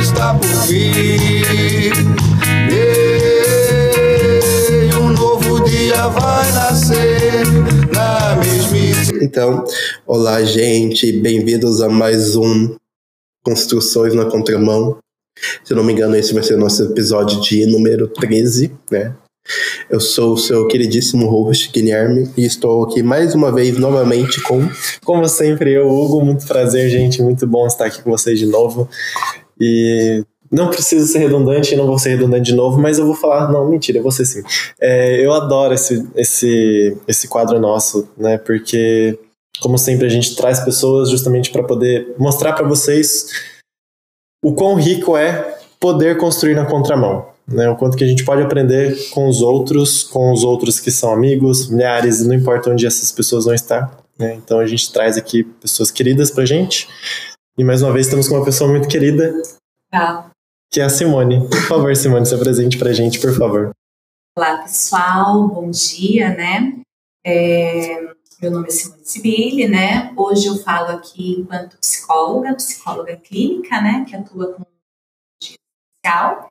está por vir. E um novo dia vai nascer na mesmice. Então, olá, gente, bem-vindos a mais um Construções na Contramão. Se não me engano, esse vai ser o nosso episódio de número 13, né? Eu sou o seu queridíssimo host, Guilherme, e estou aqui mais uma vez, novamente, com. Como sempre, eu, Hugo, muito prazer, gente, muito bom estar aqui com vocês de novo. E não preciso ser redundante, não vou ser redundante de novo, mas eu vou falar, não, mentira, eu vou ser sim. É, eu adoro esse, esse, esse quadro nosso, né, porque, como sempre, a gente traz pessoas justamente para poder mostrar para vocês o quão rico é poder construir na contramão né? O quanto que a gente pode aprender com os outros, com os outros que são amigos, milhares, não importa onde essas pessoas vão estar. Né? Então a gente traz aqui pessoas queridas pra gente. E mais uma vez estamos com uma pessoa muito querida. Tá. Que é a Simone. Por favor, Simone, se apresente pra gente, por favor. Olá, pessoal. Bom dia, né? É, meu nome é Simone Sibili, né? Hoje eu falo aqui enquanto psicóloga, psicóloga clínica, né? Que atua com social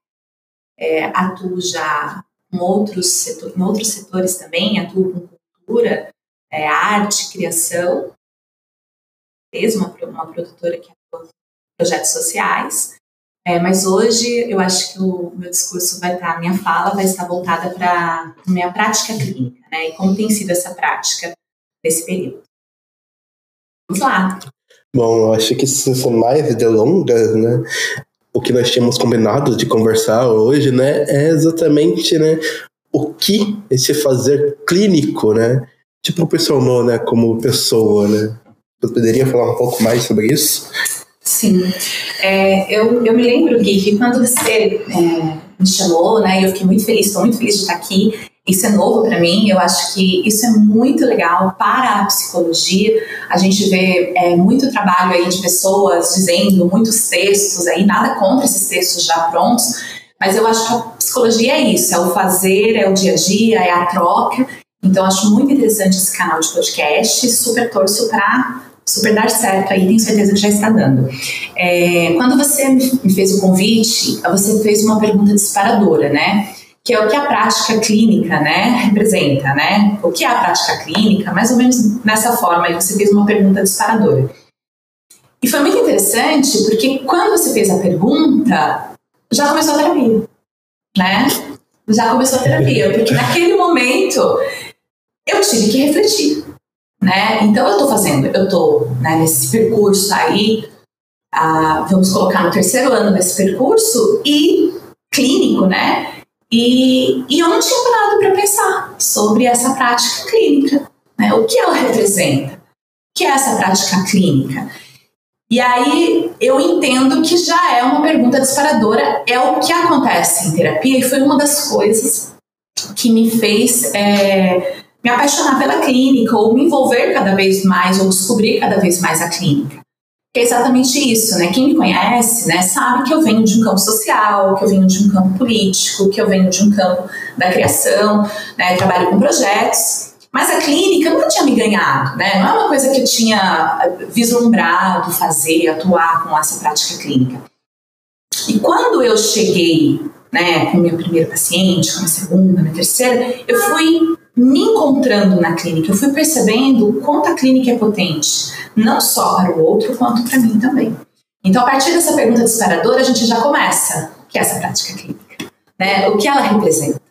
é, atuo já em outros, setor, em outros setores também, atuo com cultura, é, arte, criação, uma, uma produtora que projetos sociais. É, mas hoje eu acho que o meu discurso vai estar, a minha fala vai estar voltada para a minha prática clínica, né? E como tem sido essa prática nesse período. Vamos lá. Bom, eu acho que são mais delongas, né? o que nós tínhamos combinado de conversar hoje, né, é exatamente, né, o que esse fazer clínico, né, te proporcionou, né, como pessoa, né? Você poderia falar um pouco mais sobre isso? Sim. É, eu, eu me lembro, Gui, que quando você é, me chamou, né, eu fiquei muito feliz, estou muito feliz de estar aqui, isso é novo para mim, eu acho que isso é muito legal para a psicologia. A gente vê é, muito trabalho aí de pessoas dizendo muitos textos aí, nada contra esses textos já prontos, mas eu acho que a psicologia é isso, é o fazer, é o dia a dia, é a troca. Então acho muito interessante esse canal de podcast, super torço para super dar certo aí, tenho certeza que já está dando. É, quando você me fez o convite, você fez uma pergunta disparadora, né? que é o que a prática clínica né, representa, né? O que é a prática clínica? Mais ou menos nessa forma, aí você fez uma pergunta disparadora. E foi muito interessante porque quando você fez a pergunta, já começou a terapia, né? Já começou a terapia, porque naquele momento eu tive que refletir, né? Então eu estou fazendo, eu estou né, nesse percurso aí, ah, vamos colocar no terceiro ano desse percurso e clínico, né? E, e eu não tinha parado para pensar sobre essa prática clínica. Né? O que ela representa? O que é essa prática clínica? E aí eu entendo que já é uma pergunta disparadora, é o que acontece em terapia, e foi uma das coisas que me fez é, me apaixonar pela clínica, ou me envolver cada vez mais, ou descobrir cada vez mais a clínica é exatamente isso, né? Quem me conhece, né, sabe que eu venho de um campo social, que eu venho de um campo político, que eu venho de um campo da criação, né, trabalho com projetos. Mas a clínica nunca tinha me ganhado, né? Não é uma coisa que eu tinha vislumbrado fazer, atuar com essa prática clínica. E quando eu cheguei, né, com o meu primeiro paciente, com a segunda, minha terceira, eu fui me encontrando na clínica, eu fui percebendo o quanto a clínica é potente, não só para o outro, quanto para mim também. Então, a partir dessa pergunta disparadora, a gente já começa, que é essa prática clínica, né? O que ela representa,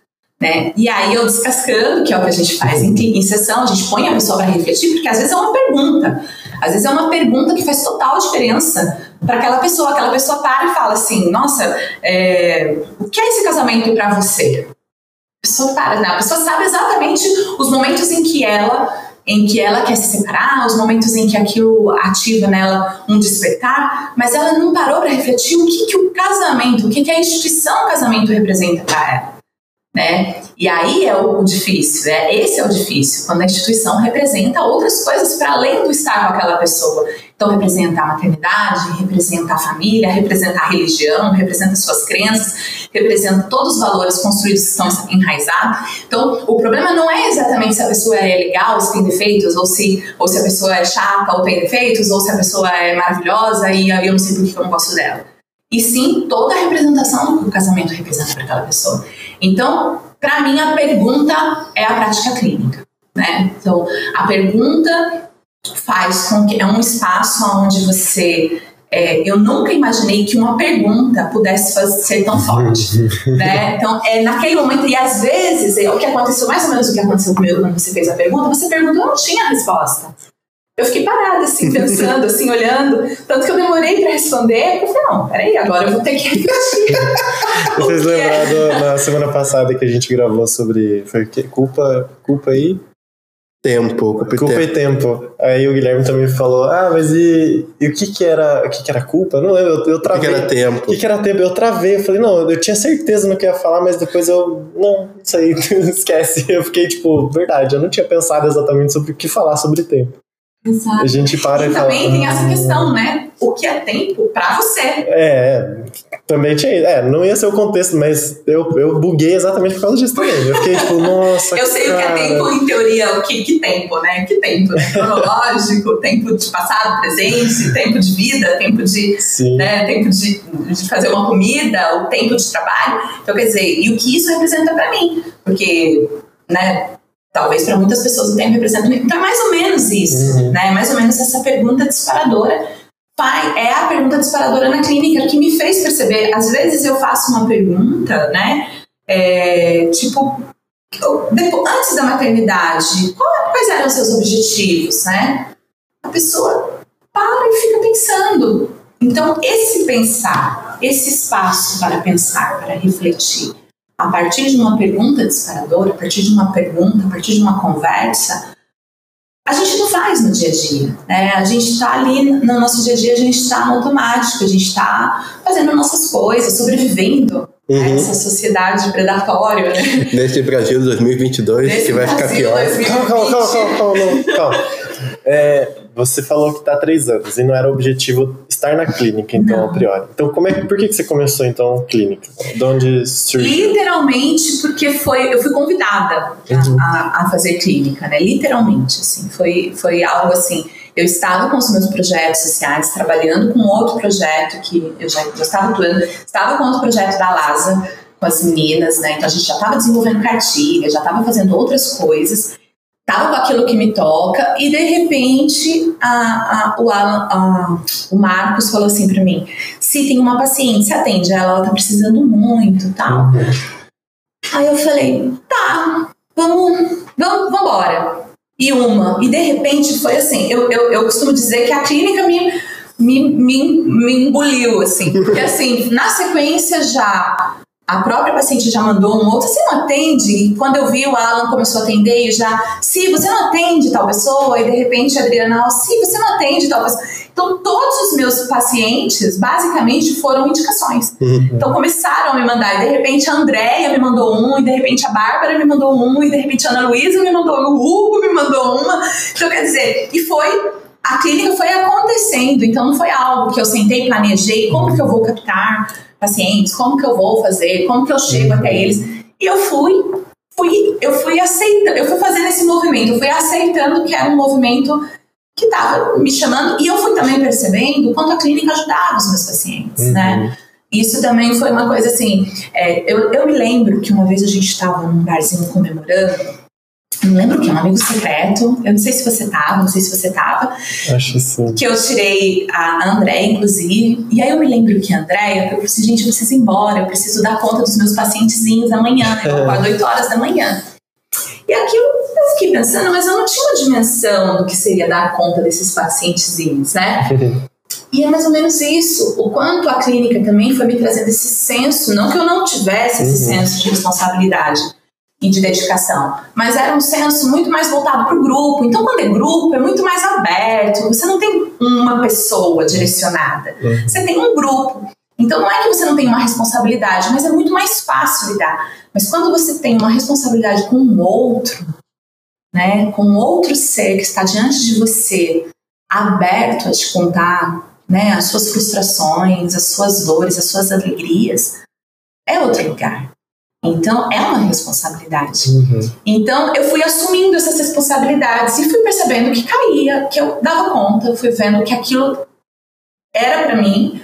né? E aí eu descascando, que é o que a gente faz em, em sessão, a gente põe a pessoa para refletir, porque às vezes é uma pergunta, às vezes é uma pergunta que faz total diferença para aquela pessoa. Aquela pessoa para e fala assim: Nossa, é, o que é esse casamento para você? Pessoa para, né? A pessoa sabe exatamente os momentos em que ela em que ela quer se separar, os momentos em que aquilo ativa nela um despertar, mas ela não parou para refletir o que, que o casamento, o que, que a instituição casamento representa para ela né? E aí é o difícil, né? Esse é o difícil, quando a instituição representa outras coisas para além do estar com aquela pessoa. Então, representa a maternidade, representa a família, representa a religião, representa suas crenças, representa todos os valores construídos que estão enraizados. Então, o problema não é exatamente se a pessoa é legal, se tem defeitos, ou se, ou se a pessoa é chata ou tem defeitos, ou se a pessoa é maravilhosa e eu não sei por que eu não gosto dela. e sim toda a representação que o casamento representa para aquela pessoa. Então, para mim, a pergunta é a prática clínica. Né? Então, a pergunta faz com que é um espaço onde você é, eu nunca imaginei que uma pergunta pudesse fazer, ser tão forte, né? Então, é naquele momento, e às vezes, é, o que aconteceu, mais ou menos o que aconteceu comigo quando você fez a pergunta, você perguntou, eu não tinha a resposta. Eu fiquei parada, assim, pensando, assim, olhando. Tanto que eu demorei para responder. Eu falei, não, peraí, agora eu vou ter que refletir. Vocês lembraram na semana passada que a gente gravou sobre. Foi o quê? Culpa, culpa aí? Tempo, culpa, culpa e tempo. Aí o Guilherme também falou: Ah, mas e, e o que que era o que que era culpa? Não lembro, eu, eu travei. O que, que era tempo? O que, que era tempo? Eu travei, eu falei: Não, eu tinha certeza no que ia falar, mas depois eu. Não, isso aí, esquece. Eu fiquei tipo: Verdade, eu não tinha pensado exatamente sobre o que falar sobre tempo. Exato. A gente para e, e também fala, tem essa "Hum". questão, né? O que é tempo para você. É, também tinha. É, não ia ser o contexto, mas eu, eu buguei exatamente por causa disso também. Eu fiquei tipo, nossa. Eu sei o que é cara. tempo em teoria, o que, que tempo, né? Que tempo? né? Cronológico, tempo de passado, presente, tempo de vida, tempo de, Sim. né, tempo de, de fazer uma comida, o tempo de trabalho. Então, quer dizer, e o que isso representa para mim? Porque, né? Talvez para muitas pessoas o tempo representa. Então, é mais ou menos isso, Uhum. né? Mais ou menos essa pergunta disparadora. Pai, é a pergunta disparadora na clínica que me fez perceber. Às vezes eu faço uma pergunta, né? É, tipo, depois, antes da maternidade, qual- quais eram os seus objetivos, né? A pessoa para e fica pensando. Então, esse pensar, esse espaço para pensar, para refletir, a partir de uma pergunta disparadora, a partir de uma pergunta, a partir de uma conversa, a gente não faz no dia a dia, né? A gente está ali no nosso dia a dia, a gente está no automático, a gente está fazendo nossas coisas, sobrevivendo a Uhum. essa sociedade predatória, né? Nesse Brasil 2022, Nesse que vai ficar Brasil pior. 2020. Calma, calma, calma, calma, calma, calma. É, você falou que tá há três anos e não era o objetivo estar na clínica, então, Não. a priori. Então, como é, por que, que você começou, então, clínica? De onde surgiu? Literalmente porque foi, eu fui convidada Uhum. a, a fazer clínica, né? Literalmente, assim, foi, foi algo assim. Eu estava com os meus projetos sociais, trabalhando com outro projeto que eu já, já estava atuando, estava com outro projeto da LASA, com as meninas, né? Então a gente já estava desenvolvendo cartilha, já estava fazendo outras coisas, estava com aquilo que me toca, e de repente a, a, o, Alan, a- o Marcos falou assim para mim: se tem uma paciente, se atende ela, ela tá precisando muito tal. Aí eu falei, tá, vamos, vamos, vambora. E uma. E de repente foi assim, eu, eu, eu costumo dizer que a clínica me, me, me, me engoliu, assim. Porque assim, na sequência já a própria paciente já mandou um outro, você não atende? E quando eu vi o Alan começou a atender, eu já, se você não atende tal pessoa, e de repente a Adriana, se você não atende tal pessoa. Então, todos os meus pacientes, basicamente, foram indicações. Então começaram a me mandar, e de repente a Andréia me mandou um, e de repente a Bárbara me mandou um, e de repente a Ana Luísa me mandou um, o Hugo me mandou uma. Então, quer dizer, e foi. A clínica foi acontecendo, então não foi algo que eu sentei e planejei, como que eu vou captar pacientes, como que eu vou fazer, como que eu chego até eles. E eu fui, fui, eu fui aceitando, eu fui fazendo esse movimento, eu fui aceitando que era um movimento que estava me chamando, e eu fui também percebendo o quanto a clínica ajudava os meus pacientes, né? Isso também foi uma coisa assim. é, eu, eu me lembro que uma vez a gente estava num barzinho comemorando. Não lembro o que, um amigo secreto. Eu não sei se você tava, não sei se você tava. Acho que sim. Que eu tirei a Andréia, inclusive. E aí eu me lembro que a Andréia, eu falei assim, gente, eu preciso ir embora, eu preciso dar conta dos meus pacientezinhos amanhã. Eu acordo 8 horas da manhã. E aquilo eu fiquei pensando, mas eu não tinha uma dimensão do que seria dar conta desses pacientezinhos, né? E é mais ou menos isso. O quanto a clínica também foi me trazendo esse senso, não que eu não tivesse esse Uhum. senso de responsabilidade e de dedicação, mas era um senso muito mais voltado para o grupo. Então, quando é grupo, é muito mais aberto. Você não tem uma pessoa direcionada, Uhum. você tem um grupo. Então, não é que você não tem uma responsabilidade, mas é muito mais fácil lidar. Mas quando você tem uma responsabilidade com um outro, né, com outro ser que está diante de você, aberto a te contar, né, as suas frustrações, as suas dores, as suas alegrias, é outro lugar. Então, é uma responsabilidade. Uhum. Então, eu fui assumindo essas responsabilidades e fui percebendo que caía, que eu dava conta, fui vendo que aquilo era para mim.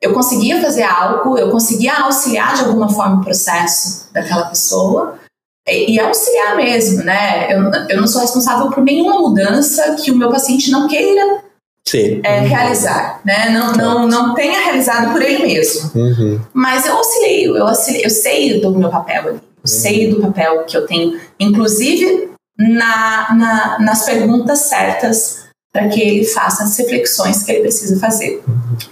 eu conseguia fazer algo, eu conseguia auxiliar de alguma forma o processo daquela pessoa e, e auxiliar mesmo, né? Eu, eu não sou responsável por nenhuma mudança que o meu paciente não queira Sim. é, realizar, né? Não, não, não tenha realizado por ele mesmo. Uhum. Mas eu auxilio, eu auxilio, eu sei do meu papel ali, eu sei do papel que eu tenho, inclusive na, na, nas perguntas certas para que ele faça as reflexões que ele precisa fazer.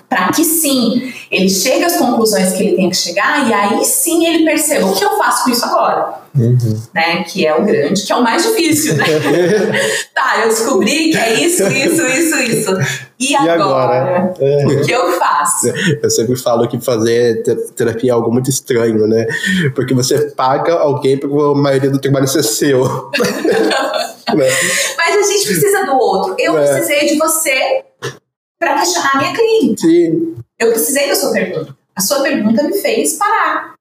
Para que sim, ele chegue às conclusões que ele tem que chegar e aí sim ele perceba o que eu faço com isso agora. Uhum. Né, que é o grande, que é o mais difícil, né? tá, eu descobri que é isso, isso, isso, isso. E agora? agora? É. O que eu faço? Eu sempre falo que fazer te- terapia é algo muito estranho, né? Porque você paga alguém para a maioria do trabalho ser seu. Né? Mas a gente precisa do outro. Eu É. precisei de você para questionar a minha clínica. Sim. Eu precisei da sua pergunta. A sua pergunta me fez parar.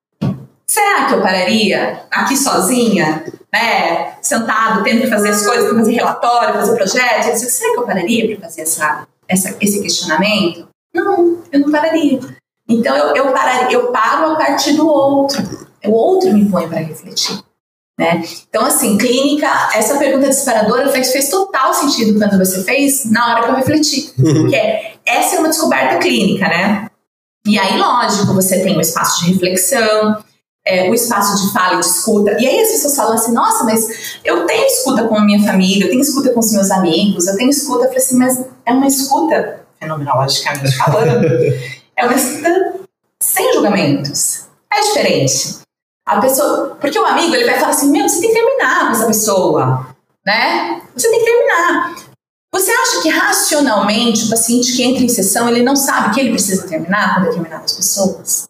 Será que eu pararia aqui sozinha, né? Sentado, tendo que fazer as coisas, fazer relatório, fazer projeto? Disse, Será que eu pararia para fazer essa, essa, esse questionamento? Não, eu não pararia. Então eu, eu, eu paro a partir do outro. O outro me põe para refletir. Né? Então, assim, clínica, essa pergunta disparadora fez, fez total sentido quando você fez, na hora que eu refleti. Que é, essa é uma descoberta clínica, né? E aí, lógico, você tem o espaço de reflexão, é, o espaço de fala e de escuta. E aí as pessoas falam assim, nossa, mas eu tenho escuta com a minha família, eu tenho escuta com os meus amigos, eu tenho escuta. Eu falei assim, mas é uma escuta, fenomenologicamente falando, é uma escuta sem julgamentos. É diferente. A pessoa, porque o amigo ele vai falar assim, meu, você tem que terminar com essa pessoa, né? Você tem que terminar. Você acha que racionalmente o paciente que entra em sessão ele não sabe que ele precisa terminar com determinadas pessoas?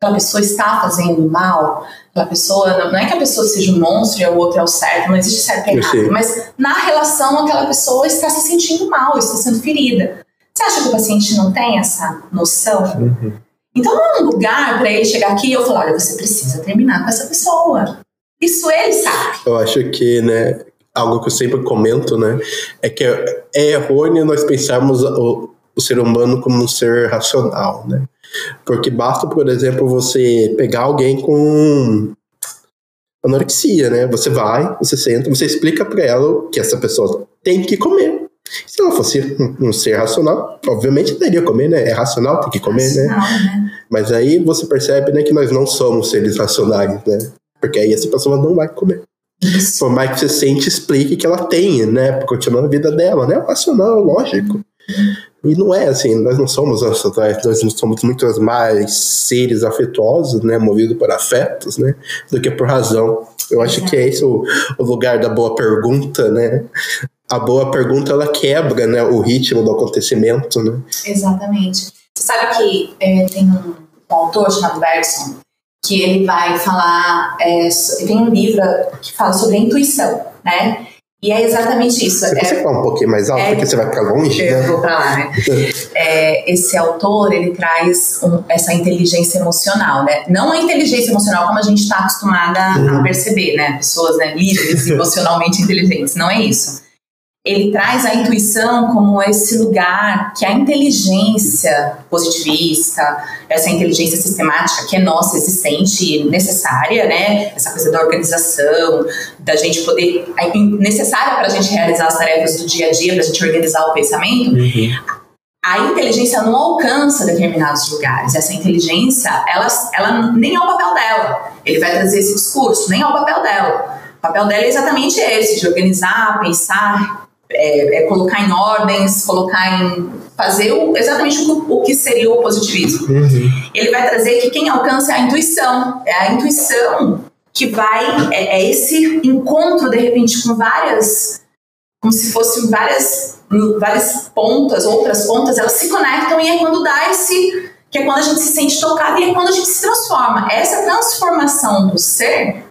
Aquela pessoa está fazendo mal? Aquela pessoa não, não é que a pessoa seja um monstro e o outro é o certo, não existe certo e errado, mas na relação aquela pessoa está se sentindo mal, está sendo ferida. Você acha que o paciente não tem essa noção? Uhum. Então não é um lugar para ele chegar aqui e eu falar, olha, você precisa terminar com essa pessoa. Isso ele sabe. Eu acho que, né, algo que eu sempre comento, né, é que é errôneo nós pensarmos o, o ser humano como um ser racional, né? Porque basta, por exemplo, você pegar alguém com anorexia, né? Você vai, você senta, você explica para ela que essa pessoa tem que comer. Se ela fosse um, um ser racional, obviamente teria que comer, né? É racional, tem que comer, né? Não, né? Mas aí você percebe, né, que nós não somos seres racionais, né? Porque aí essa pessoa não vai comer. Isso. Por mais que você sente, explique que ela tem, né? Pra continuar a vida dela, né? É racional, lógico. E não é assim, nós não somos racionais, nós somos muito mais seres afetuosos, né? Movidos por afetos, né? Do que por razão. Eu acho que é esse o, o lugar da boa pergunta, né? A boa pergunta, ela quebra, né? O ritmo do acontecimento, né? Exatamente. Você sabe que é, tem um, um autor chamado Bergson que ele vai falar, é, tem um livro que fala sobre a intuição, né? E é exatamente isso. Você É, falar um pouquinho mais alto, é- porque você vai ficar longe, eu né? vou pra lá, né? É, esse autor, ele traz um- essa inteligência emocional, né? Não a inteligência emocional como a gente está acostumada a Uhum. perceber, né? Pessoas né, livres, emocionalmente inteligentes. Não é isso. Ele traz a intuição como esse lugar que a inteligência positivista, essa inteligência sistemática que é nossa, existente e necessária, né? Essa coisa da organização, da gente poder. necessária para a gente realizar as tarefas do dia a dia, para a gente organizar o pensamento, Uhum. a inteligência não alcança determinados lugares. Essa inteligência, ela, ela nem é o papel dela. Ele vai trazer esse discurso, nem é o papel dela. O papel dela é exatamente esse, de organizar, pensar, é, é colocar em ordens, colocar em. fazer o- exatamente o, o que seria o positivismo. Uhum. Ele vai trazer que quem alcança é a intuição. É a intuição que vai. É, é esse encontro, de repente, com várias. como se fossem várias, várias pontas, outras pontas, elas se conectam e é quando dá esse. que é quando a gente se sente tocado e é quando a gente se transforma. Essa transformação do ser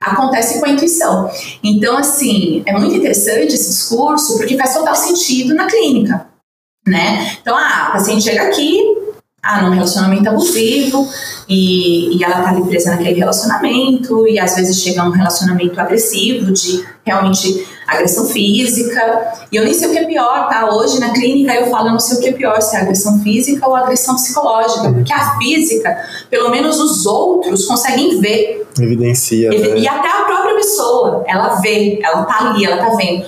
acontece com a intuição. Então, assim, é muito interessante esse discurso porque faz total sentido na clínica, né? Então, ah, o paciente chega aqui, ah, num relacionamento abusivo e, e ela tá ali presa naquele relacionamento e às vezes chega a um relacionamento agressivo de realmente agressão física e eu nem sei o que é pior, tá? Hoje na clínica eu falo, eu não sei o que é pior, se é agressão física ou agressão psicológica, porque a física, pelo menos os outros conseguem ver. Evidencia. E, né? e até a própria pessoa, ela vê, ela tá ali, ela tá vendo.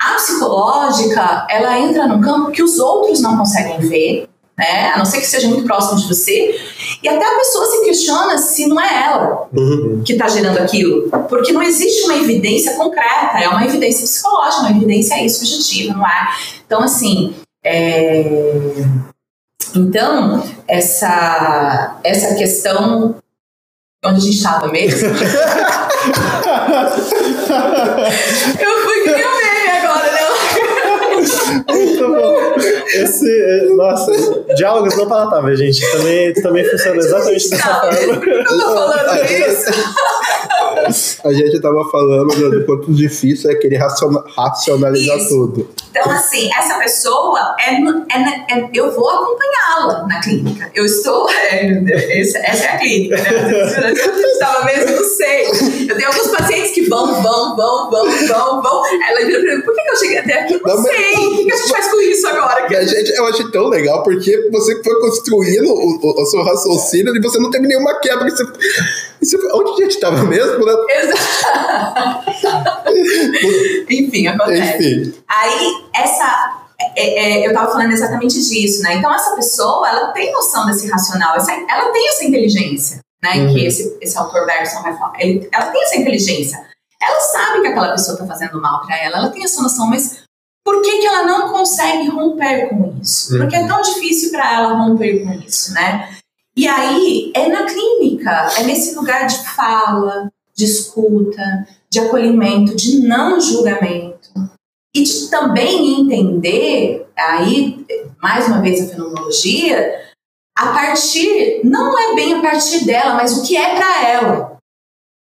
A psicológica, ela entra num campo que os outros não conseguem ver, né? A não ser que seja muito próximo de você. E até a pessoa se questiona se não é ela Uhum. que está gerando aquilo. Porque não existe uma evidência concreta, é uma evidência psicológica, uma evidência aí subjetiva, não é? Então, assim. é, Então, essa, essa questão. Onde a gente estava mesmo? Eu fui que nem um meme agora, né? Muito bom. Esse, é, nossa, diálogos não palatáveis, gente. Também, também funciona exatamente dessa Não, forma. eu tô falando isso. A gente tava falando do do quanto difícil é querer raciona- racionalizar Isso. tudo. Então, assim, essa pessoa, é, é- é- eu vou acompanhá-la na clínica. Eu estou. é, essa, essa é a clínica, né? Eu estava mesmo, não sei. Eu tenho alguns pacientes que vão, vão, vão, vão, vão, vão. Ela vira pra mim, por que, eu cheguei até aqui? Não, Não, mas- sei. O que, que a gente faz com isso agora? E a gente, eu achei tão legal porque você foi construindo o, o- o seu raciocínio e você não teve nenhuma quebra. Você, você, onde a gente tava mesmo, né? Exato. Enfim, acontece. Enfim. Aí, essa. é, é, eu estava falando exatamente disso, né? Então, essa pessoa, ela tem noção desse racional, essa- ela tem essa inteligência, né? Uhum. Que esse, esse autor Bergson vai falar. Ele- ela tem essa inteligência. Ela sabe que aquela pessoa está fazendo mal para ela, ela tem essa noção, mas por que, que ela não consegue romper com isso? Porque é tão difícil para ela romper com isso, né? E aí, é na clínica, é nesse lugar de fala, de escuta, de acolhimento, de não julgamento. E de também entender, aí, mais uma vez a fenomenologia, a partir, não é bem a partir dela, mas o que é para ela,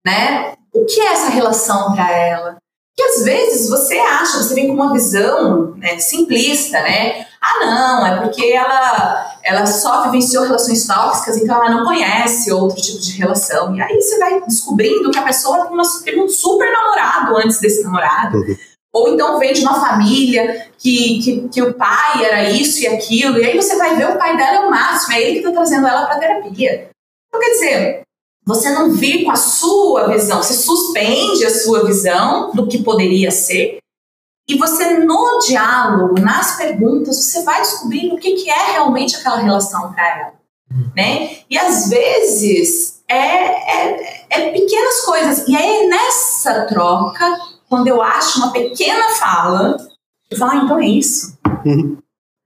né? O que é essa relação para ela? Que às vezes você acha, você vem com uma visão né, simplista, né? Ah, não, é porque ela, ela só vivenciou relações tóxicas, então ela não conhece outro tipo de relação. E aí você vai descobrindo que a pessoa tem, uma, teve um super namorado antes desse namorado. Uhum. Ou então vem de uma família que, que, que o pai era isso e aquilo, e aí você vai ver o pai dela é o máximo, é ele que está trazendo ela para terapia. Então, quer dizer, você não vir com a sua visão, você suspende a sua visão do que poderia ser, e você, no diálogo, nas perguntas, você vai descobrindo o que, que é realmente aquela relação para ela. Né? E às vezes é, é, é pequenas coisas. E aí, nessa troca, quando eu acho uma pequena fala, eu falo, ah, então é isso. Uhum.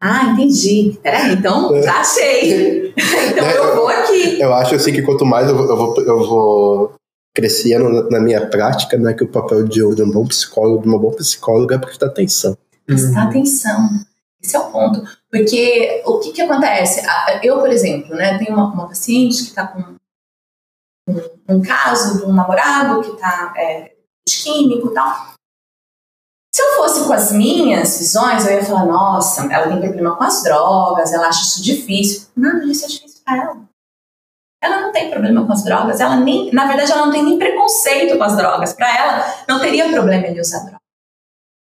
Ah, entendi. Peraí, então É. já achei. então É, eu vou aqui. Eu acho assim que quanto mais eu vou, eu vou, eu vou crescendo na- minha prática, né, que o papel de um bom psicólogo, de uma boa psicóloga é prestar atenção. prestar atenção. Esse é o ponto. Porque o que, que acontece? Eu, por exemplo, né, tenho uma, uma paciente que está com um, um caso de um namorado que está é, de químico e tal. Se eu fosse com as minhas visões, eu ia falar: nossa, ela tem problema com as drogas, ela acha isso difícil. Nada disso é difícil para ela. Ela não tem problema com as drogas, ela nem, na verdade, ela não tem nem preconceito com as drogas. Para ela, não teria problema ele usar droga.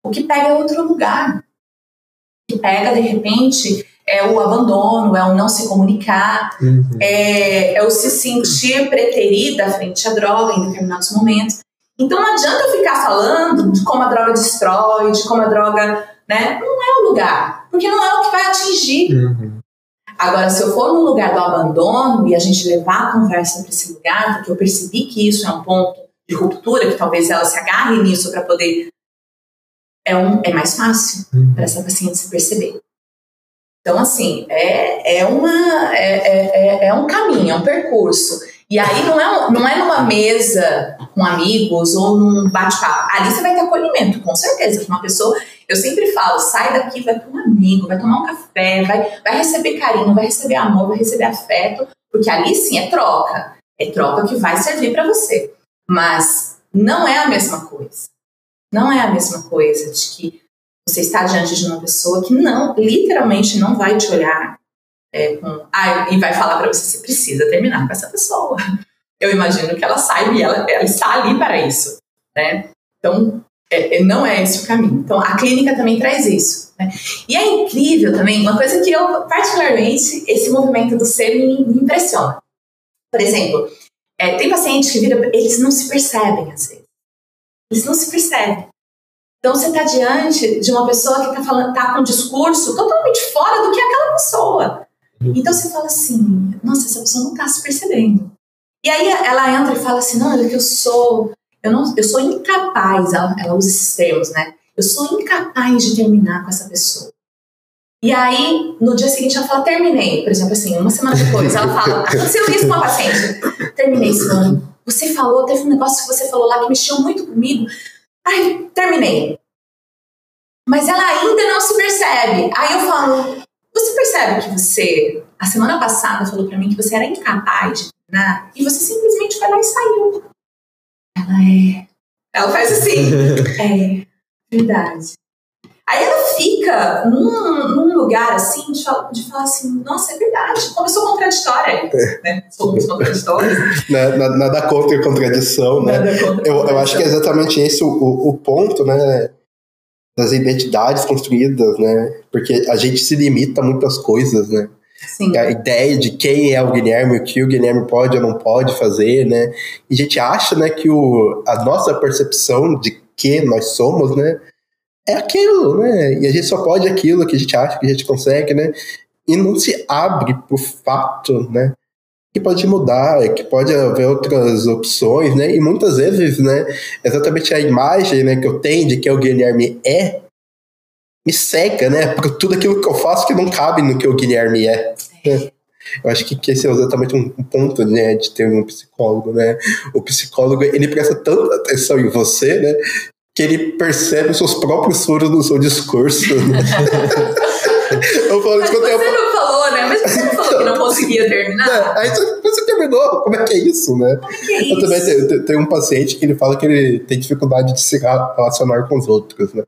O que pega é outro lugar. O que pega, de repente, é o abandono, é o não se comunicar, Uhum. é, é o se sentir preterida frente à droga em determinados momentos. Então não adianta eu ficar falando de como a droga destrói, de como a droga. Né? Não é o lugar, porque não é o que vai atingir. Uhum. Agora, se eu for no lugar do abandono e a gente levar a conversa para esse lugar, porque eu percebi que isso é um ponto de ruptura, que talvez ela se agarre nisso para poder. É, um, é mais fácil Uhum. para essa paciente se perceber. Então, assim, é, é, uma, é, é, é- é um caminho, é um percurso. E aí não é, não é numa mesa com amigos ou num bate-papo. Ali você vai ter acolhimento, com certeza. Uma pessoa, eu sempre falo, sai daqui, vai para um amigo, vai tomar um café, vai, vai receber carinho, vai receber amor, vai receber afeto, porque ali sim é troca. É troca que vai servir para você. Mas não é a mesma coisa. Não é a mesma coisa de que você está diante de uma pessoa que não, literalmente não vai te olhar, é, com, ah, e vai falar para você, você precisa terminar com essa pessoa. Eu imagino que ela saiba e ela, ela está ali para isso, né? Então, é, é, não é esse o caminho. Então, a clínica também traz isso. Né? E é incrível também, uma coisa que eu, particularmente, esse movimento do ser me, me impressiona. Por exemplo, é, tem pacientes que viram, eles não se percebem vezes. Eles não se percebem. Então você está diante de uma pessoa que está tá com um discurso totalmente fora do que é aquela pessoa. Então você fala assim, nossa, essa pessoa não está se percebendo. E aí ela entra e fala assim, não, é que eu sou, eu não, eu sou incapaz, ela, ela usa esses termos, né? Eu sou incapaz de terminar com essa pessoa. E aí, no dia seguinte, ela fala, terminei. Por exemplo, assim, uma semana depois, ela fala, aconteceu isso com uma paciente. Terminei, Simone. Você falou, teve um negócio que você falou lá que mexeu muito comigo. Ai, terminei. Mas ela ainda não se percebe. Aí eu falo, você percebe que você, a semana passada, falou para mim que você era incapaz de terminar e você simplesmente foi lá e saiu. Ela é. Ela faz assim. é, verdade. Aí ela fica num, num lugar assim de, de, falar assim, nossa, é verdade, como eu sou contraditória, é. né? Somos contraditórios. nada, nada contra a contradição, né? Contra eu, eu acho que é exatamente esse o, o, o ponto, né? Das identidades construídas, né? Porque a gente se limita a muitas coisas, né? Sim. A ideia de quem é o Guilherme, o que o Guilherme pode ou não pode fazer, né? E a gente acha, né, que o, a nossa percepção de que nós somos, né, é aquilo, né? E a gente só pode aquilo que a gente acha que a gente consegue, né? E não se abre pro fato, né? Que pode mudar, que pode haver outras opções, né? E muitas vezes, né? Exatamente a imagem né, que eu tenho de que o Guilherme é me cega, né? Por tudo aquilo que eu faço que não cabe no que o Guilherme é. Né? Eu acho que, que esse é exatamente um ponto né, de ter um psicólogo, né? O psicólogo, ele presta tanta atenção em você, né? que ele percebe os seus próprios furos no seu discurso. eu falo, Mas você eu... conseguia terminar? É, aí você terminou, como é que é isso, né? É que é isso? Eu também tenho, tenho um paciente que ele fala que ele tem dificuldade de se relacionar com os outros, né?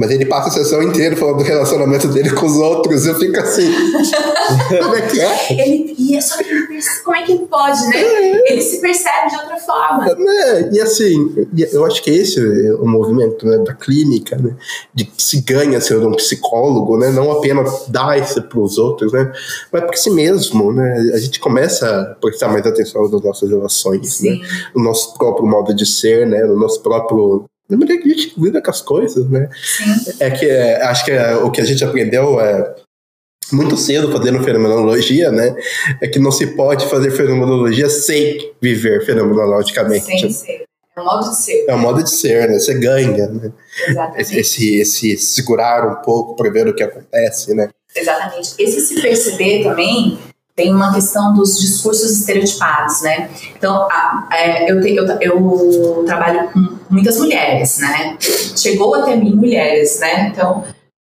Mas ele passa a sessão inteira falando do relacionamento dele com os outros. Eu fico assim. como é que é? Ele, e é só que ele percebe, como é que ele pode, né? É. Ele se percebe de outra forma. É, e assim, eu acho que esse é o movimento né, da clínica, né? De que se ganha sendo um psicólogo, né? Não apenas dar isso para os outros, né? Mas para si mesmo, né? A gente começa a prestar mais atenção nas nossas relações, né? Sim. né? No nosso próprio modo de ser, né? No nosso próprio na maneira que a gente lida com as coisas, né? Sim. É que é, acho que é, o que a gente aprendeu é muito cedo fazendo fenomenologia, né? É que não se pode fazer fenomenologia sem viver fenomenologicamente. Sem ser. É um modo de ser. É um modo de ser, né? Você ganha, né? Exatamente. Esse, esse segurar um pouco para ver o que acontece, né? Exatamente. Esse se perceber também tem uma questão dos discursos estereotipados, né? Então, a, é, eu, te, eu, eu, trabalho com muitas mulheres, né? Chegou até mim mulheres, né? Então,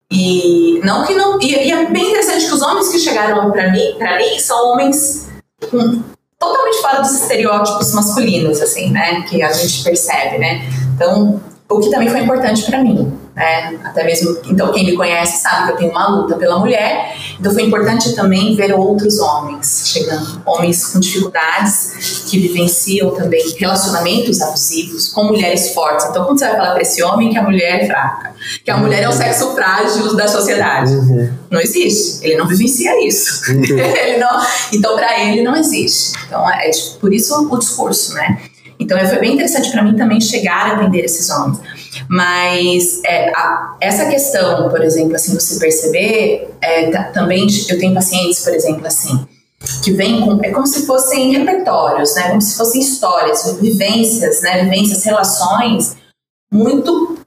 e não que não. E, e é bem interessante que os homens que chegaram para mim, para mim, são homens com, totalmente fora dos estereótipos masculinos, assim, né? Que a gente percebe, né? Então, o que também foi importante para mim né? Até mesmo, então quem me conhece sabe que eu tenho uma luta pela mulher, então foi importante também ver outros homens chegando, homens com dificuldades que vivenciam também relacionamentos abusivos com mulheres fortes. Então quando você vai falar para esse homem que a mulher é fraca, que a mulher é o sexo frágil da sociedade, uhum. não existe. Ele não vivencia isso. Uhum. ele não, então para ele não existe. Então é por isso o discurso, né? Então foi bem interessante para mim também chegar a atender esses homens. Mas é, a, essa questão, por exemplo, assim, você perceber, é, também eu tenho pacientes, por exemplo, assim, que vêm com, é como se fossem repertórios, né? Como se fossem histórias, vivências, né? Vivências, relações muito,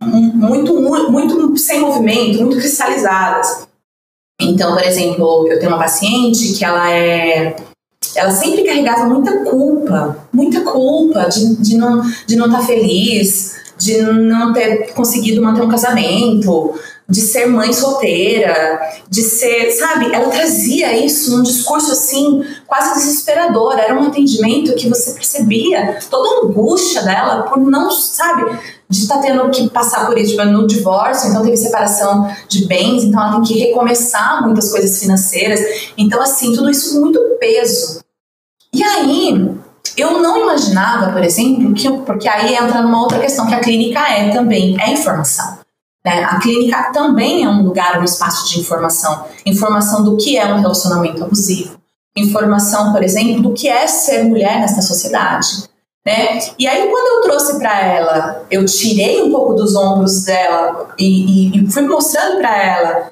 muito, muito, muito sem movimento, muito cristalizadas. Então, por exemplo, eu tenho uma paciente que ela é ela sempre carregava muita culpa, muita culpa de, de não de não estar tá feliz, de não ter conseguido manter um casamento, de ser mãe solteira, de ser, sabe? Ela trazia isso num discurso assim, quase desesperador. Era um atendimento que você percebia toda a angústia dela por não, sabe? De estar tá tendo que passar por isso, tipo, no divórcio, então teve separação de bens, então ela tem que recomeçar muitas coisas financeiras. Então, assim, tudo isso com muito peso. E aí, eu não imaginava, por exemplo, que porque aí entra numa outra questão que a clínica é também, é informação. Né? A clínica também é um lugar, um espaço de informação. Informação do que é um relacionamento abusivo. Informação, por exemplo, do que é ser mulher nessa sociedade. Né? E aí, quando eu trouxe para ela, eu tirei um pouco dos ombros dela e, e, e fui mostrando para ela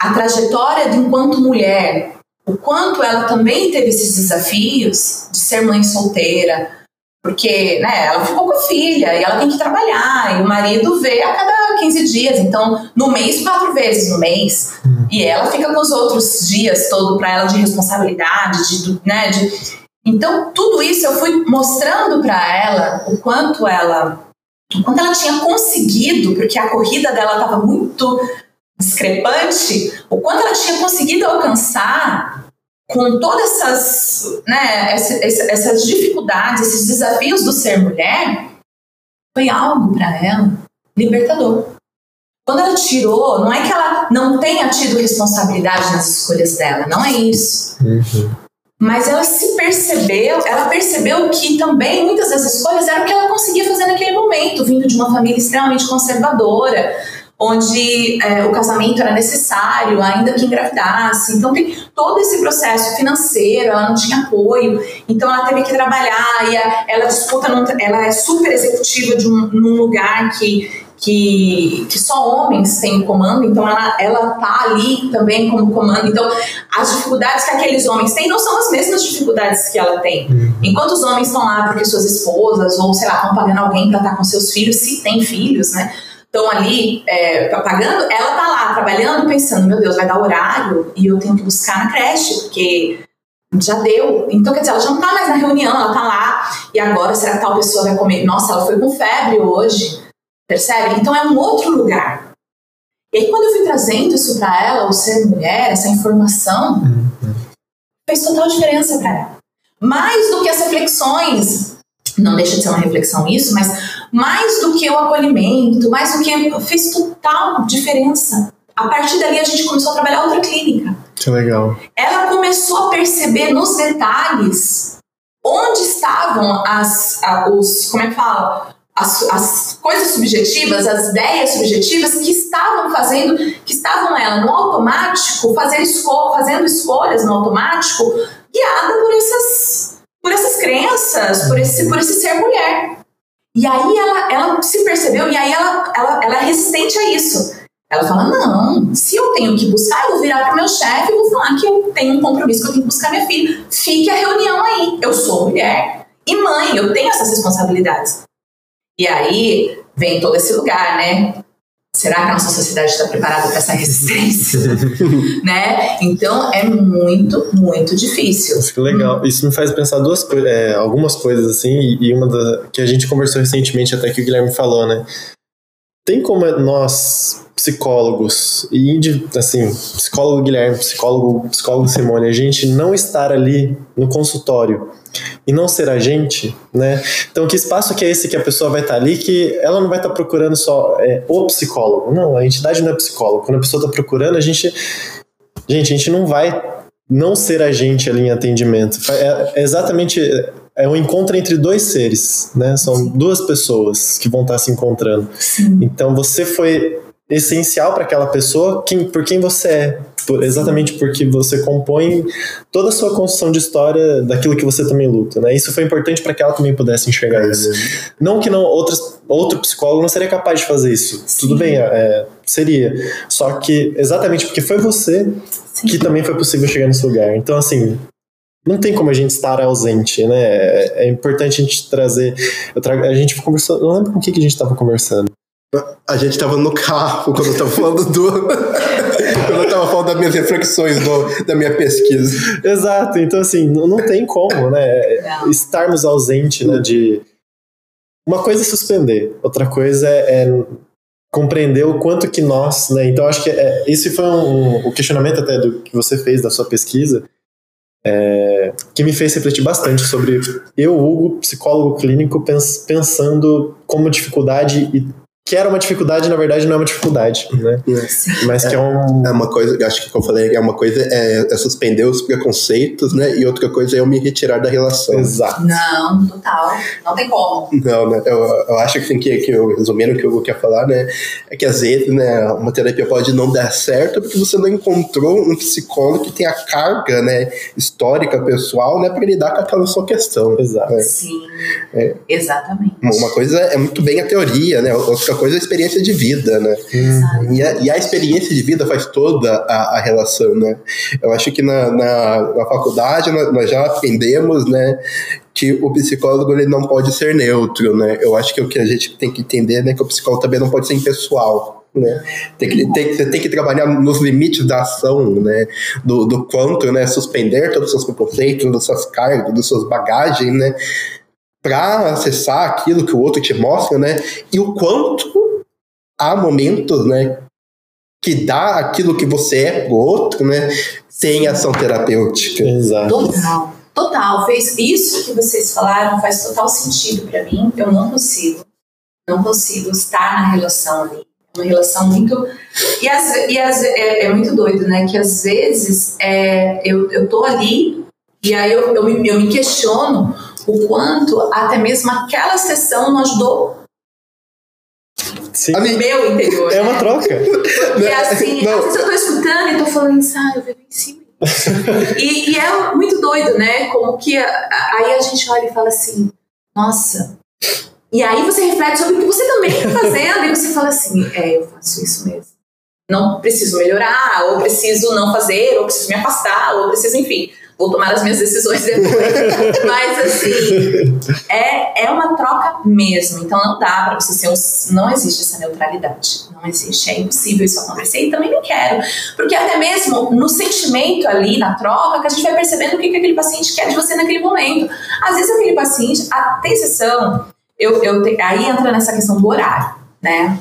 a trajetória de enquanto mulher, o quanto ela também teve esses desafios de ser mãe solteira, porque né, ela ficou com a filha e ela tem que trabalhar, e o marido vê a cada 15 dias, então no mês, quatro vezes no mês. Uhum. E ela fica com os outros dias todo para ela de responsabilidade, de, né, de... Então, tudo isso eu fui mostrando para ela o quanto ela o quanto ela tinha conseguido, porque a corrida dela estava muito discrepante, o quanto ela tinha conseguido alcançar com todas essas, né, essas dificuldades, esses desafios do ser mulher, foi algo para ela libertador. Quando ela tirou, não é que ela não tenha tido responsabilidade nas escolhas dela, não é isso. Uhum. Mas ela se percebeu, ela percebeu que também muitas das escolhas eram o que ela conseguia fazer naquele momento, vindo de uma família extremamente conservadora, onde é, o casamento era necessário, ainda que engravidasse. Então tem todo esse processo financeiro, ela não tinha apoio, então ela teve que trabalhar e a, ela disputa, num, ela é super executiva de um, num lugar que que, que só homens têm comando, então ela, ela tá ali também como comando. Então, as dificuldades que aqueles homens têm não são as mesmas dificuldades que ela tem. Uhum. Enquanto os homens estão lá porque suas esposas, ou sei lá, estão pagando alguém para estar com seus filhos, se tem filhos, né? Estão ali é, pagando, ela tá lá trabalhando, pensando, meu Deus, vai dar horário e eu tenho que buscar na creche, porque já deu. Então, quer dizer, ela já não tá mais na reunião, ela tá lá, e agora será que tal pessoa vai comer? Nossa, ela foi com febre hoje, percebe? Então é um outro lugar. E aí, quando eu fui trazendo isso para ela, o ser mulher, essa informação, fez total diferença para ela. Mais do que as reflexões, não deixa de ser uma reflexão isso, mas mais do que o acolhimento, mais do que fez total diferença. A partir dali a gente começou a trabalhar outra clínica. Que legal. Ela começou a perceber nos detalhes onde estavam as, os, como é que fala? As, as coisas subjetivas, as ideias subjetivas que estavam fazendo, que estavam ela no automático, fazendo, esco fazendo escolhas no automático, guiada por essas crenças, por esse, por esse ser mulher. E aí ela, ela se percebeu e aí ela, ela, ela é resistente a isso. Ela fala: não, se eu tenho que buscar, eu vou virar para meu chefe e vou falar que eu tenho um compromisso, que eu tenho que buscar minha filha. Fique a reunião aí. Eu sou mulher e mãe, eu tenho essas responsabilidades. E aí vem todo esse lugar, né? Será que a nossa sociedade está preparada para essa resistência? né? Então é muito, muito difícil. Isso que legal. Hum. Isso me faz pensar duas é, algumas coisas assim, e uma da, que a gente conversou recentemente, até que o Guilherme falou, né? Tem como nós, psicólogos, e assim, psicólogo Guilherme, psicólogo, psicólogo Simone, a gente não estar ali no consultório e não ser a gente, né? Então, que espaço que é esse que a pessoa vai estar ali que ela não vai estar procurando só é, o psicólogo? Não, a entidade não é psicólogo. Quando a pessoa está procurando, a gente. Gente, a gente não vai não ser a gente ali em atendimento. É, é exatamente. É um encontro entre dois seres, né? São Sim. duas pessoas que vão estar se encontrando. Sim. Então, você foi essencial para aquela pessoa quem, por quem você é, por, exatamente porque você compõe toda a sua construção de história daquilo que você também luta, né? Isso foi importante para que ela também pudesse enxergar é, isso. Não que não outras, outro psicólogo não seria capaz de fazer isso. Sim. Tudo bem, é, seria. Só que exatamente porque foi você Sim. que também foi possível chegar nesse lugar. Então, assim, não tem como a gente estar ausente, né? É, importante a gente trazer. Trago, a gente conversou. Não lembro com o que, que a gente estava conversando. A gente tava no carro quando eu tava falando do. quando eu tava falando das minhas reflexões do, da minha pesquisa. Exato, então assim, não, não tem como, né? Não. Estarmos ausente, né? De. Uma coisa é suspender, outra coisa é, é compreender o quanto que nós, né? Então acho que é, esse foi um, o questionamento até do que você fez da sua pesquisa, é, que me fez refletir bastante sobre eu, Hugo, psicólogo clínico, pens, pensando como dificuldade e que era uma dificuldade, na verdade, não é uma dificuldade, né? Mas que é um. É uma coisa, acho que como eu falei, é uma coisa é, é, suspender os preconceitos, né? E outra coisa é eu me retirar da relação. Exato. Não, total. Não tem como. Não, né? Eu, eu acho que, assim, que, que eu, resumindo o que eu quero falar, né? É que às vezes, né, uma terapia pode não dar certo porque você não encontrou um psicólogo que tenha carga, né, histórica, pessoal, né, para lidar com aquela sua questão. Exato. Né? Sim. É. Exatamente. Uma coisa é muito bem a teoria, né? Outra coisa é experiência de vida, né? E a, e a experiência de vida faz toda a, a relação, né? Eu acho que na, na, na faculdade nós, nós já aprendemos, né? que o psicólogo ele não pode ser neutro, né? Eu acho que o que a gente tem que entender né, que o psicólogo também não pode ser impessoal. Né? Tem que, tem, você tem que trabalhar nos limites da ação, né? Do, do quanto, né? Suspender todos os seus preconceitos, das suas cargas, das suas bagagens, né? Para acessar aquilo que o outro te mostra, né? E o quanto há momentos, né? Que dá aquilo que você é pro outro, né? Sem ação terapêutica. Exato. Total. Total. Fez isso que vocês falaram faz total sentido para mim. Eu não consigo. Não consigo estar na relação ali. Uma relação muito. E, as, e as, é, é muito doido, né? Que às vezes é, eu, eu tô ali e aí eu, eu, me, eu me questiono o quanto até mesmo aquela sessão não ajudou Sim. o meu interior. É uma troca. E assim, Não. às vezes eu tô escutando e tô falando, ah, eu vivencio isso. e, e é muito doido, né? Como que a- a- aí a gente olha e fala assim, nossa. E aí você reflete sobre o que você também tá fazendo e você fala assim, é, eu faço isso mesmo. Não preciso melhorar, ou preciso não fazer, ou preciso me afastar, ou preciso, enfim, vou tomar as minhas decisões depois. Mas assim, é, é uma troca mesmo. Então não dá pra você ser um. Não existe essa neutralidade. Não existe. É impossível isso acontecer. E também não quero. Porque até mesmo no sentimento ali, na troca, que a gente vai percebendo o que, que aquele paciente quer de você naquele momento. Às vezes aquele paciente, a, tem sessão, eu, eu aí entra nessa questão do horário, né?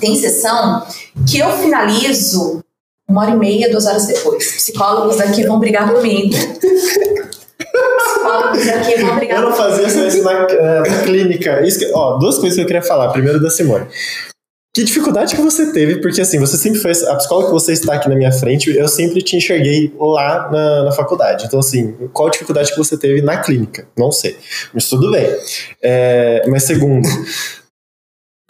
Tem sessão que eu finalizo uma hora e meia, duas horas depois. Psicólogos daqui vão brigar comigo. Psicólogos daqui vão brigar Eu não fazia isso na, na clínica. Isso que- ó, duas coisas que eu queria falar. Primeiro da Simone. Que dificuldade que você teve, porque assim, você sempre foi. A psicóloga que você está aqui na minha frente, eu sempre te enxerguei lá na, na faculdade. Então, assim, qual a dificuldade que você teve na clínica? Não sei. Mas tudo bem. É, mas segundo,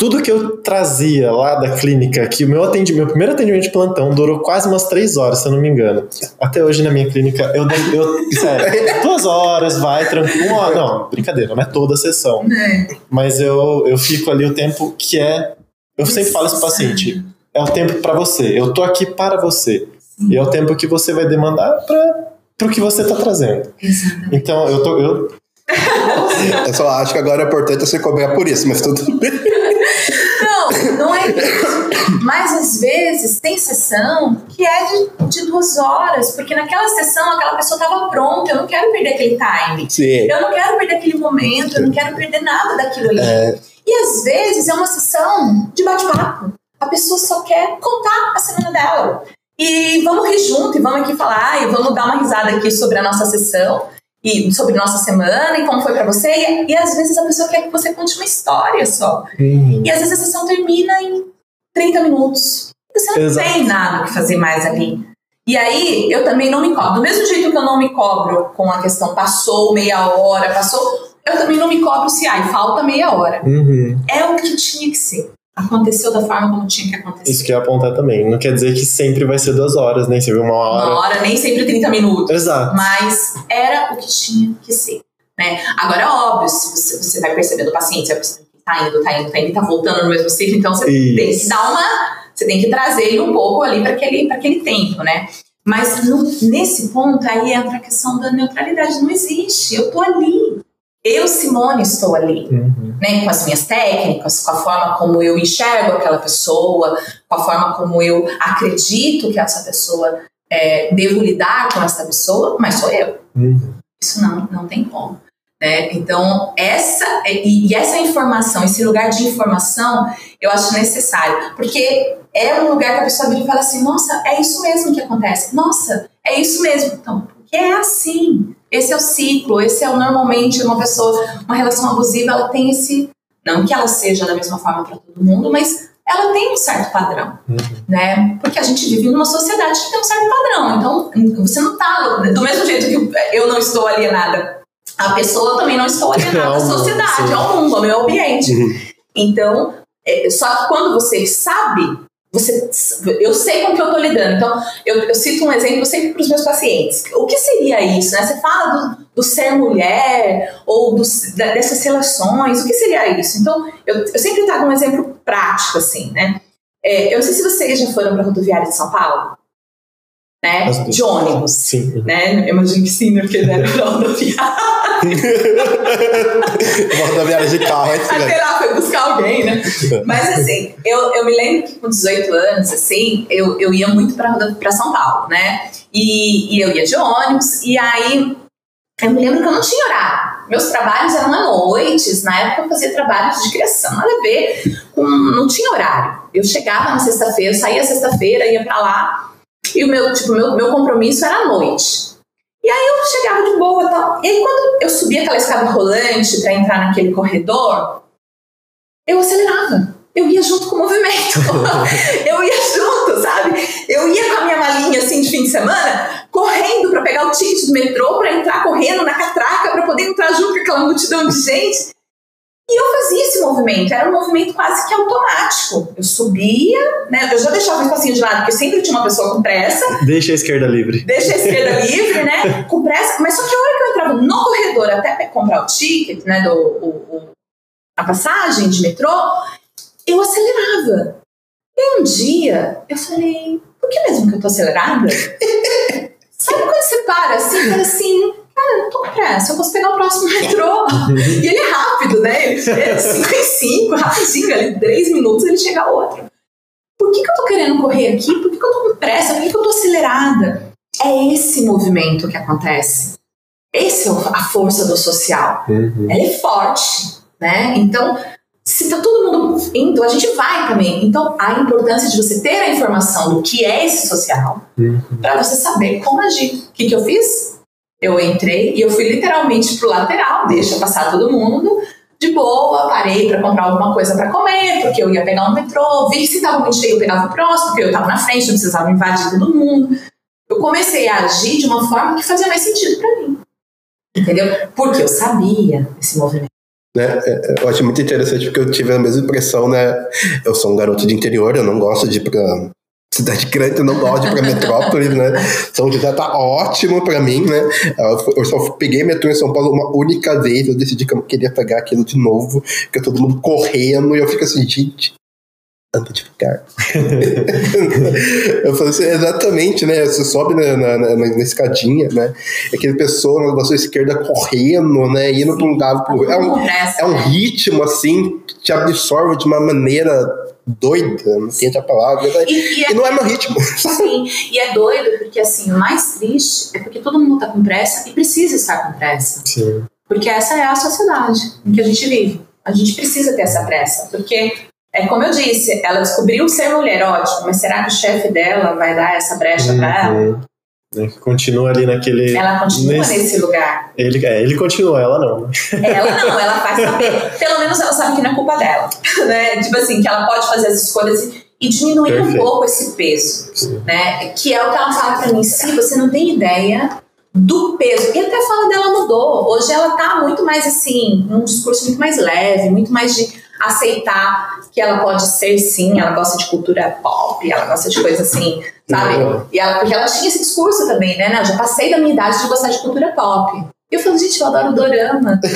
tudo que eu trazia lá da clínica, que o meu atendimento, meu primeiro atendimento de plantão durou quase umas três horas, se eu não me engano. Até hoje na minha clínica, eu, eu sério, duas horas, vai, tranquilo. Uma hora- Não, brincadeira, não é toda a sessão. É. Mas eu, eu fico ali o tempo que é. Eu sempre falo isso pro paciente: é o tempo para você. Eu tô aqui para você. E é o tempo que você vai demandar para pro que você tá trazendo. Então, eu tô. Eu, Eu só acho que agora é importante você cobrar por isso, mas tudo bem. Não, não é isso. Mas às vezes tem sessão que é de, de duas horas, porque naquela sessão aquela pessoa estava pronta. Eu não quero perder aquele time. Sim. Eu não quero perder aquele momento, eu não quero perder nada daquilo ali. É, E às vezes é uma sessão de bate-papo. A pessoa só quer contar a semana dela. E vamos rir junto e vamos aqui falar e vamos dar uma risada aqui sobre a nossa sessão e sobre nossa semana e como foi pra você. E, e às vezes a pessoa quer que você conte uma história só. E às vezes a sessão termina em 30 minutos. Você não Exato. tem nada o que fazer mais ali. E aí eu também não me cobro. Do mesmo jeito que eu não me cobro com a questão passou meia hora, passou. Eu também não me cobro se ai, falta meia hora. Uhum. É o que tinha que ser. Aconteceu da forma como tinha que acontecer. Isso que eu ia apontar também. Não quer dizer que sempre vai ser duas horas, nem sempre uma hora. Uma hora, nem sempre 30 minutos. Exato. Mas era o que tinha que ser. Né? Agora, é óbvio, se você, você vai percebendo o paciente, você vai percebendo tá indo, tá indo, tá indo, tá voltando no mesmo ciclo, então você Isso. tem que dar uma. Você tem que trazer ele um pouco ali para aquele, pra aquele tempo, né? Mas no- nesse ponto aí entra a questão da neutralidade. Não existe. Eu tô ali. Eu, Simone, estou ali Uhum. né, com as minhas técnicas, com a forma como eu enxergo aquela pessoa, com a forma como eu acredito que essa pessoa é, devo lidar com essa pessoa, mas sou eu. Uhum. Isso não, não tem como. Né? Então, essa e, e essa informação, esse lugar de informação, eu acho necessário, porque é um lugar que a pessoa vira e fala assim: nossa, é isso mesmo que acontece, nossa, é isso mesmo. Então, porque é assim. Esse é o ciclo, esse é o normalmente uma pessoa, uma relação abusiva, ela tem esse. Não que ela seja da mesma forma para todo mundo, mas ela tem um certo padrão, uhum. né? Porque a gente vive numa sociedade que tem um certo padrão. Então, você não tá do mesmo jeito que eu não estou alienada a pessoa também não estou alienada à sociedade, sim. ao mundo, ao meio ambiente. Uhum. Então, é, só que quando você sabe, você, eu sei com o que eu estou lidando. Então, eu, eu, cito um exemplo sempre para os meus pacientes. O que seria isso? Né? Você fala do, do ser mulher ou do, dessas relações, o que seria isso? Então, eu, eu sempre trago um exemplo prático, assim, né? É, eu não sei se vocês já foram para a rodoviária de São Paulo né? De ônibus. Sim. Né? Eu imagino que sim, porque ele era rodoviária. rodoviária de carro, é Até lá foi buscar alguém, né? Mas assim, eu, eu me lembro que com 18 anos, assim, eu, eu ia muito para São Paulo, né? E, e eu ia de ônibus, e aí eu me lembro que eu não tinha horário. Meus trabalhos eram à noite, na época eu fazia trabalhos de criação, nada a ver, com, não tinha horário. Eu chegava na sexta-feira, saía sexta-feira, ia para lá, e o meu, tipo, meu, meu compromisso era à noite. E aí eu chegava de boa e tal. E aí quando eu subia aquela escada rolante para entrar naquele corredor, eu acelerava. Eu ia junto com o movimento. eu ia junto, sabe? Eu ia com a minha malinha assim de fim de semana, correndo para pegar o ticket do metrô, para entrar correndo na catraca, para poder entrar junto com aquela multidão de gente. E eu fazia esse movimento, era um movimento quase que automático. Eu subia, né? Eu já deixava o espacinho de lado, porque sempre tinha uma pessoa com pressa. Deixa a esquerda livre. Deixa a esquerda livre, né? Com pressa. Mas só que a hora que eu entrava no corredor até comprar o ticket, né? Do, o, o, a passagem de metrô, eu acelerava. E um dia eu falei, por que mesmo que eu tô acelerada? Sabe quando você para assim, fala assim, cara, eu não tô com pressa, eu posso pegar o próximo metrô. e ele é rápido, né? Ele é 5 em 5, rapidinho, ali, 3 minutos ele chega a outro. Por que, que eu tô querendo correr aqui? Por que, que eu tô com pressa? Por que, que eu tô acelerada? É esse movimento que acontece. Essa é a força do social. Uhum. Ela é forte, né? Então, se tá todo mundo indo, a gente vai também. Então, a importância de você ter a informação do que é esse social, uhum. para você saber como agir. O que, que eu fiz? Eu entrei e eu fui literalmente pro lateral, deixa passar todo mundo. De boa, parei para comprar alguma coisa para comer, porque eu ia pegar um metrô, vi que se tava muito cheio eu pegava o próximo, porque eu tava na frente, não precisava invadir todo mundo. Eu comecei a agir de uma forma que fazia mais sentido para mim. Entendeu? Porque eu sabia esse movimento. Né? É, é, eu acho muito interessante porque eu tive a mesma impressão, né? Eu sou um garoto de interior, eu não gosto de ir pra cidade grande, eu não gosto pra metrópole, né? São José tá ótimo pra mim, né? Eu só peguei metrô em São Paulo uma única vez, eu decidi que eu queria pegar aquilo de novo, porque todo mundo correndo, e eu fico assim, gente, anda devagar. eu falei assim, exatamente, né? Você sobe na, na, na, na escadinha, né? Aquele pessoa na sua esquerda correndo, né? Indo para um lugar. É um, é um ritmo, assim, que te absorve de uma maneira doida, não tem outra palavra. E, e, é, e, não é meu ritmo. Sim, e é doido porque assim, o mais triste é porque todo mundo tá com pressa e precisa estar com pressa. Sim. Porque essa é a sociedade em que a gente vive. A gente precisa ter essa pressa, porque é como eu disse, ela descobriu ser mulher, ótimo, mas será que o chefe dela vai dar essa brecha uhum. para ela? Né, continua ali naquele. Ela continua nesse, nesse lugar. Ele, é, ele continua, ela não. Ela não, ela faz saber. Pelo menos ela sabe que não é culpa dela. Né? Tipo assim, que ela pode fazer as escolhas e diminuir Perfeito. um pouco esse peso. Sim. Né? Que é o que ela fala pra mim. Se você não tem ideia do peso. E até a fala dela mudou. Hoje ela tá muito mais assim, num discurso muito mais leve, muito mais de aceitar que ela pode ser sim, ela gosta de cultura pop, ela gosta de coisa assim, sabe? Uhum. E ela, porque ela tinha esse discurso também, né? Não, eu já passei da minha idade de gostar de cultura pop. E eu falo, gente, eu adoro dorama.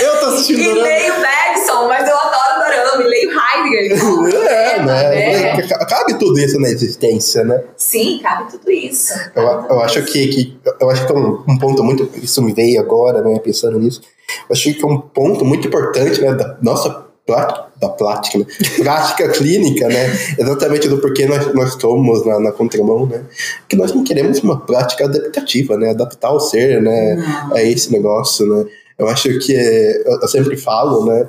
eu tô assistindo e dorama. E leio Bergson, mas eu adoro dorama, e leio Heidegger. É, né? né? Cabe tudo isso na existência, né? Sim, cabe tudo isso. Eu, eu acho que, que, eu acho que é um, um ponto muito. Isso me veio agora, né? Pensando nisso. Eu acho que é um ponto muito importante, né? Da nossa da prática, né? prática clínica, né? Exatamente do porquê nós, nós estamos na, na contramão, né? Que nós não queremos uma prática adaptativa, né? Adaptar o ser, né? Não. É esse negócio, né? Eu acho que eu sempre falo, né?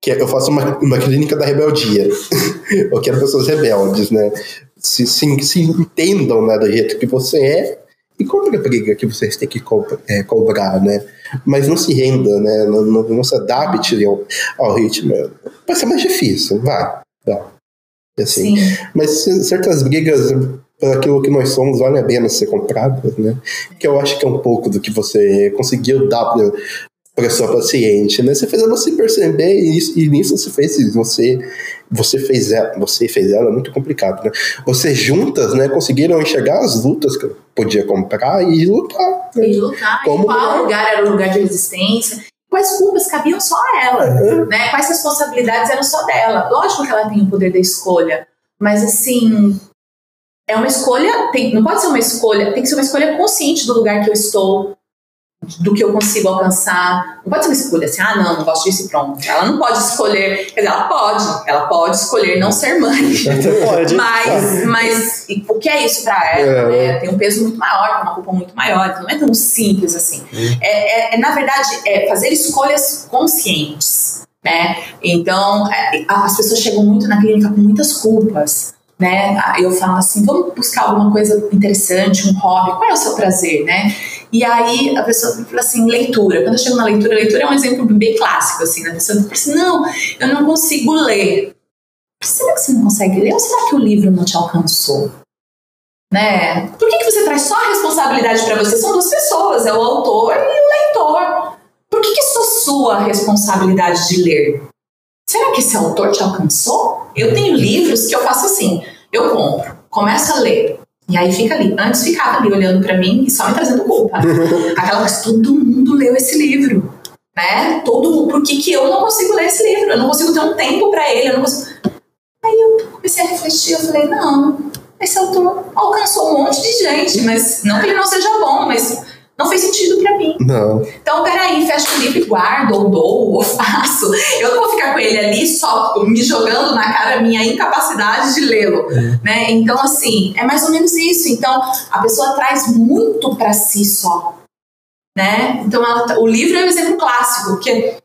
Que eu faço uma, uma clínica da rebeldia. eu quero pessoas rebeldes, né? Se, se, se entendam né, do jeito que você é e contra a briga que vocês têm que co é, cobrar, né? Mas não se renda, né? Não, não, não se adapte ao, ao, ritmo. Vai ser mais difícil, vai. vai. Assim. Mas certas brigas aquilo que nós somos vale a pena ser compradas, né? Que eu acho que é um pouco do que você conseguiu dar para sua paciente, né? Você fez ela se perceber e, isso, e nisso você fez você você fez ela, você fez ela muito complicado, né? Vocês juntas, né, conseguiram enxergar as lutas que eu podia comprar e lutar. Né? E lutar. Como e qual lugar era o lugar de resistência? Quais culpas cabiam só a ela, é. né? Quais responsabilidades eram só dela? Lógico que ela tem o poder da escolha, mas assim, é uma escolha, tem, não pode ser uma escolha, tem que ser uma escolha consciente do lugar que eu estou, do que eu consigo alcançar. Não pode ser uma escolha assim, ah, não, não gosto disso e pronto. Ela não pode escolher, quer dizer, ela pode, ela pode escolher não ser mãe. mas, mas o que é isso para ela? É, né? Tem um peso muito maior, uma culpa muito maior, então não é tão simples assim. Hum. É, é, é, na verdade, é fazer escolhas conscientes. Né? Então, é, as pessoas chegam muito na clínica com muitas culpas né? Eu falo assim, vamos buscar alguma coisa interessante, um hobby, qual é o seu prazer, né? E aí a pessoa fala assim, leitura. Quando eu chego na leitura, leitura é um exemplo bem clássico, assim, né? A pessoa fala assim, não, eu não consigo ler. Será que você não consegue ler ou será que o livro não te alcançou? Né? Por que, que você traz só a responsabilidade para você? São duas pessoas, é o autor e o leitor. Por que, que é só sua responsabilidade de ler? Será que esse autor te alcançou? Eu tenho livros que eu faço assim, eu compro, começo a ler, e aí fica ali. Antes ficava ali olhando para mim e só me trazendo culpa. Aquela coisa, todo mundo leu esse livro. Né? Todo por que, que eu não consigo ler esse livro? Eu não consigo ter um tempo para ele, eu não consigo. Aí eu comecei a refletir, eu falei, não, esse autor alcançou um monte de gente, mas não que ele não seja bom, mas não fez sentido para mim. Não. Então, peraí, fecho o livro e guardo, ou dou, ou faço. Eu não vou ficar com ele ali só me jogando na cara a minha incapacidade de lê-lo. É. Né? Então, assim, é mais ou menos isso. Então, a pessoa traz muito para si só. Né? Então, ela, tá, o livro é um exemplo clássico, porque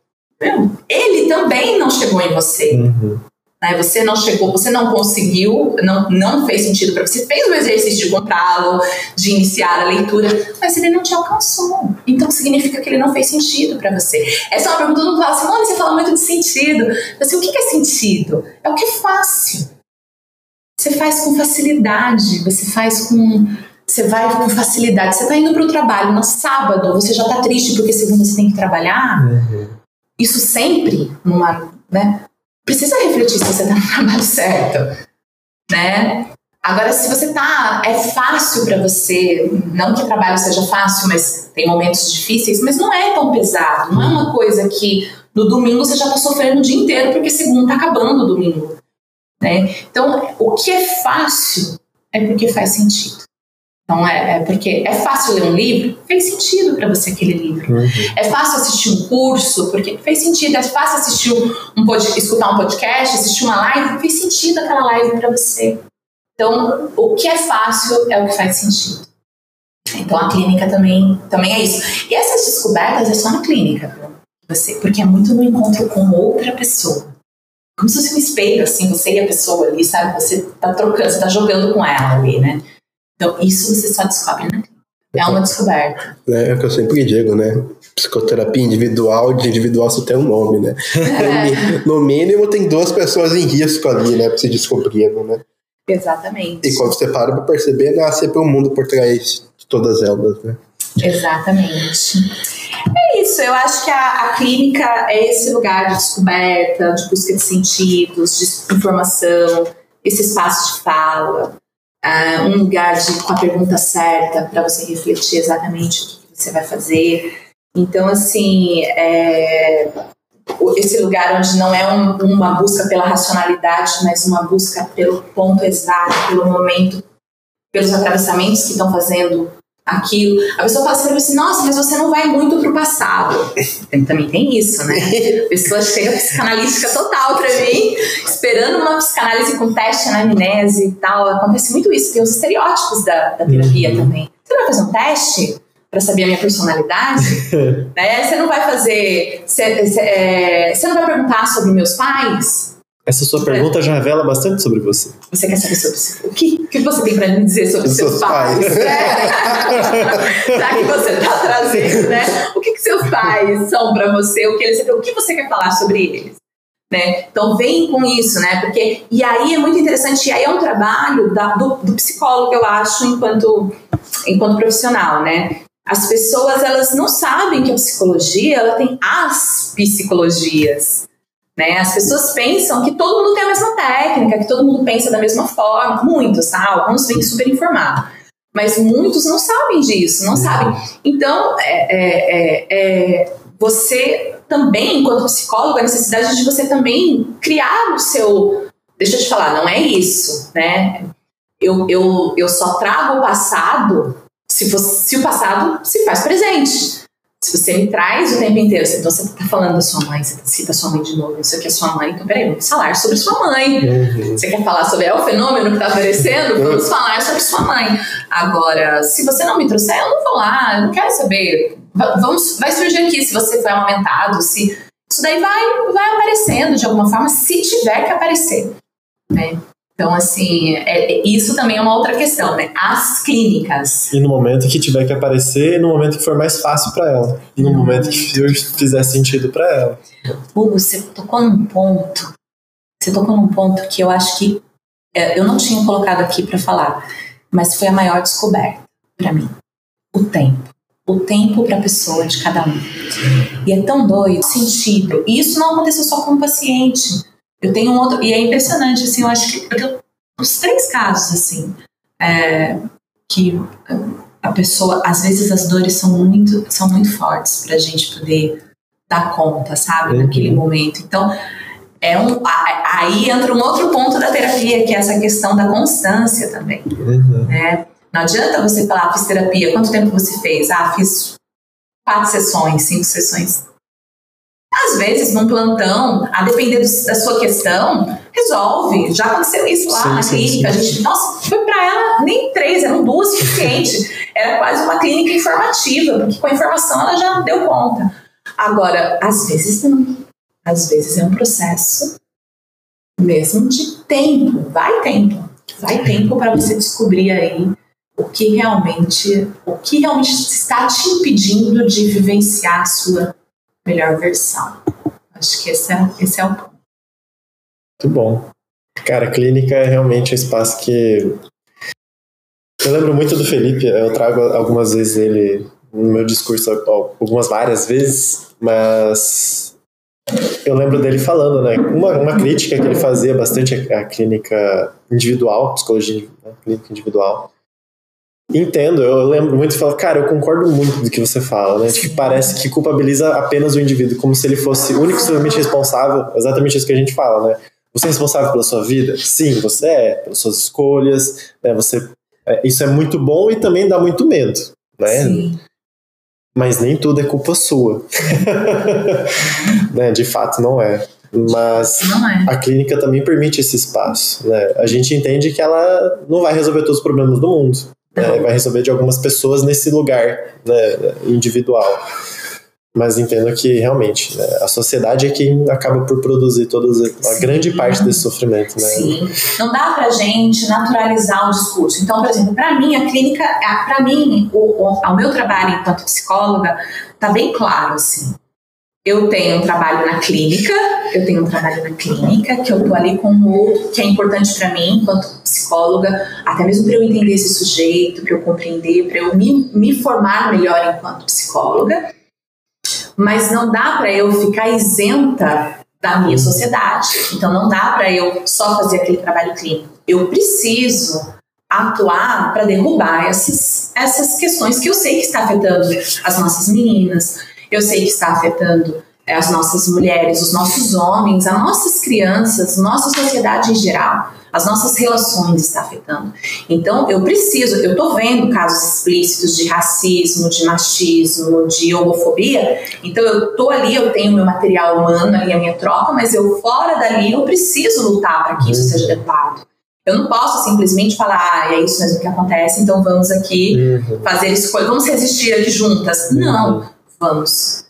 ele também não chegou em você. Uhum. Né? Você não chegou, você não conseguiu, não, não fez sentido para você. Fez o exercício de comprá-lo, de iniciar a leitura, mas ele não te alcançou. Então significa que ele não fez sentido para você. Essa é uma pergunta que fala assim: Mano, você fala muito de sentido. Assim, o que é sentido? É o que é fácil. Você faz com facilidade, você faz com. Você vai com facilidade. Você está indo para o trabalho no sábado, você já está triste porque segunda você tem que trabalhar. Uhum. Isso sempre, numa, né? Precisa refletir se você está no trabalho certo, né? Agora, se você tá, é fácil para você, não que o trabalho seja fácil, mas tem momentos difíceis, mas não é tão pesado, não é uma coisa que no domingo você já tá sofrendo o dia inteiro porque segundo tá acabando o domingo, né? Então, o que é fácil é porque faz sentido. Então, é, é, porque é fácil ler um livro, fez sentido para você aquele livro. Uhum. É fácil assistir um curso, porque fez sentido. É fácil assistir um, um escutar um podcast, assistir uma live, fez sentido aquela live para você. Então, o que é fácil é o que faz sentido. Então, a clínica também, também é isso. E essas descobertas é só na clínica, você, porque é muito no encontro com outra pessoa. Como se fosse um espelho, assim, você e a pessoa ali, sabe? Você tá trocando, você tá jogando com ela ali, né? Então, isso você só descobre na É uma descoberta. É, é o que eu sempre digo, né? Psicoterapia individual, de individual só tem um nome, né? É. No mínimo, tem duas pessoas em risco ali, né? Pra se descobrir, né? Exatamente. E quando você para pra perceber, nasce sempre um mundo por trás de todas elas, né? Exatamente. É isso, eu acho que a, a, clínica é esse lugar de descoberta, de busca de sentidos, de informação, esse espaço de fala, uh, um lugar de, com a pergunta certa para você refletir exatamente o que você vai fazer. Então, assim, é, esse lugar onde não é um, uma busca pela racionalidade, mas uma busca pelo ponto exato, pelo momento, pelos atravessamentos que estão fazendo aquilo. A pessoa fala assim, assim, nossa, mas você não vai muito pro passado. Também tem isso, né? A pessoa chega psicanalística total pra mim, esperando uma psicanálise com teste na amnésia e tal. Acontece muito isso, tem os estereótipos da, da terapia uhum. também. Você vai fazer um teste? para saber a minha personalidade, né? Você não vai fazer, você, você, é, você não vai perguntar sobre meus pais, essa sua pergunta já revela bastante sobre você. Você quer saber sobre? O que, o que você tem para me dizer sobre os seus, seus pais? pais. É. Já que você está trazendo, né? O que, que seus pais são para você? O que, eles, o que você quer falar sobre eles? Né? Então vem com isso, né? Porque e aí é muito interessante. E aí é um trabalho da, do, do psicólogo, eu acho, enquanto enquanto profissional, né? As pessoas elas não sabem que a psicologia ela tem as psicologias. Né? As pessoas pensam que todo mundo tem a mesma técnica, que todo mundo pensa da mesma forma. Muitos, tá? Alguns vêm super informados. Mas muitos não sabem disso, não sabem. Então, é, é, é, é, você também, enquanto psicólogo, a necessidade de você também criar o seu. Deixa eu te falar, não é isso, né? Eu, eu, eu só trago o passado se, você, se o passado se faz presente. Se você me traz o tempo inteiro, então você está falando da sua mãe, você cita sua mãe de novo, não sei o que é sua mãe, então peraí, vamos falar sobre sua mãe. Uhum. Você quer falar sobre é o fenômeno que está aparecendo? Uhum. Vamos falar sobre sua mãe. Agora, se você não me trouxer, eu não vou lá, eu não quero saber. Vamos, vai surgir aqui se você foi amamentado, se. Isso daí vai, vai aparecendo de alguma forma, se tiver que aparecer. Né? Então, assim, é, é, isso também é uma outra questão, né? As clínicas. E no momento que tiver que aparecer, no momento que for mais fácil para ela. E no momento que fizer sentido para ela. Hugo, você tocou num ponto. Você tocou num ponto que eu acho que é, eu não tinha colocado aqui para falar, mas foi a maior descoberta para mim. O tempo. O tempo para a pessoa de cada um. E é tão doido, sentido. E isso não aconteceu só com o paciente eu tenho um outro, e é impressionante, assim, eu acho que eu os três casos, assim, é, que a pessoa, às vezes as dores são muito, são muito fortes para a gente poder dar conta, sabe, uhum. naquele momento. Então, é um, aí entra um outro ponto da terapia, que é essa questão da constância também. Uhum. Né? Não adianta você falar, ah, fiz terapia, quanto tempo você fez? Ah, fiz quatro sessões, cinco sessões. Às vezes, num plantão, a depender do, da sua questão, resolve. Já aconteceu isso lá sim, na sim, clínica. Sim. A gente, nossa, foi para ela nem três, eram duas suficiente. Era quase uma clínica informativa, porque com a informação ela já deu conta. Agora, às vezes não. Às vezes é um processo mesmo de tempo. Vai tempo. Vai tempo para você descobrir aí o que realmente, o que realmente está te impedindo de vivenciar a sua melhor versão. Acho que esse é, esse é o ponto. Muito bom. Cara, a clínica é realmente um espaço que. Eu lembro muito do Felipe, eu trago algumas vezes ele no meu discurso, algumas várias vezes, mas eu lembro dele falando, né? Uma, uma crítica que ele fazia bastante à clínica individual, psicologia, né? clínica individual, Entendo, eu lembro muito e falo, cara, eu concordo muito do que você fala, né? Que parece que culpabiliza apenas o indivíduo, como se ele fosse único e responsável, exatamente isso que a gente fala, né? Você é responsável pela sua vida? Sim, você é, pelas suas escolhas, né? Você, é, isso é muito bom e também dá muito medo, né? Sim. Mas nem tudo é culpa sua. né? De fato, não é. Mas é. a clínica também permite esse espaço. Né? A gente entende que ela não vai resolver todos os problemas do mundo né, vai resolver de algumas pessoas nesse lugar né, individual. Mas entendo que realmente né, a sociedade é quem acaba por produzir toda a grande parte desse sofrimento. Né? Sim, não dá pra gente naturalizar o discurso. Então, por exemplo, para mim, a clínica, para mim, o, o, o meu trabalho enquanto psicóloga tá bem claro, assim eu tenho um trabalho na clínica, eu tenho um trabalho na clínica, que eu tô ali com o outro, que é importante para mim, enquanto psicóloga, até mesmo para eu entender esse sujeito, para eu compreender, para eu me, me formar melhor enquanto psicóloga. Mas não dá para eu ficar isenta da minha sociedade. Então não dá para eu só fazer aquele trabalho clínico. Eu preciso atuar para derrubar essas, essas questões que eu sei que está afetando as nossas meninas, eu sei que está afetando as nossas mulheres, os nossos homens, as nossas crianças, nossa sociedade em geral. As nossas relações está afetando. Então, eu preciso, eu estou vendo casos explícitos de racismo, de machismo, de homofobia. Então, eu estou ali, eu tenho meu material humano ali, a minha troca, mas eu fora dali, eu preciso lutar para que isso seja derrubado. Eu não posso simplesmente falar, ah, é isso mesmo que acontece, então vamos aqui uhum. fazer escolha, vamos resistir aqui juntas. Uhum. Não, vamos.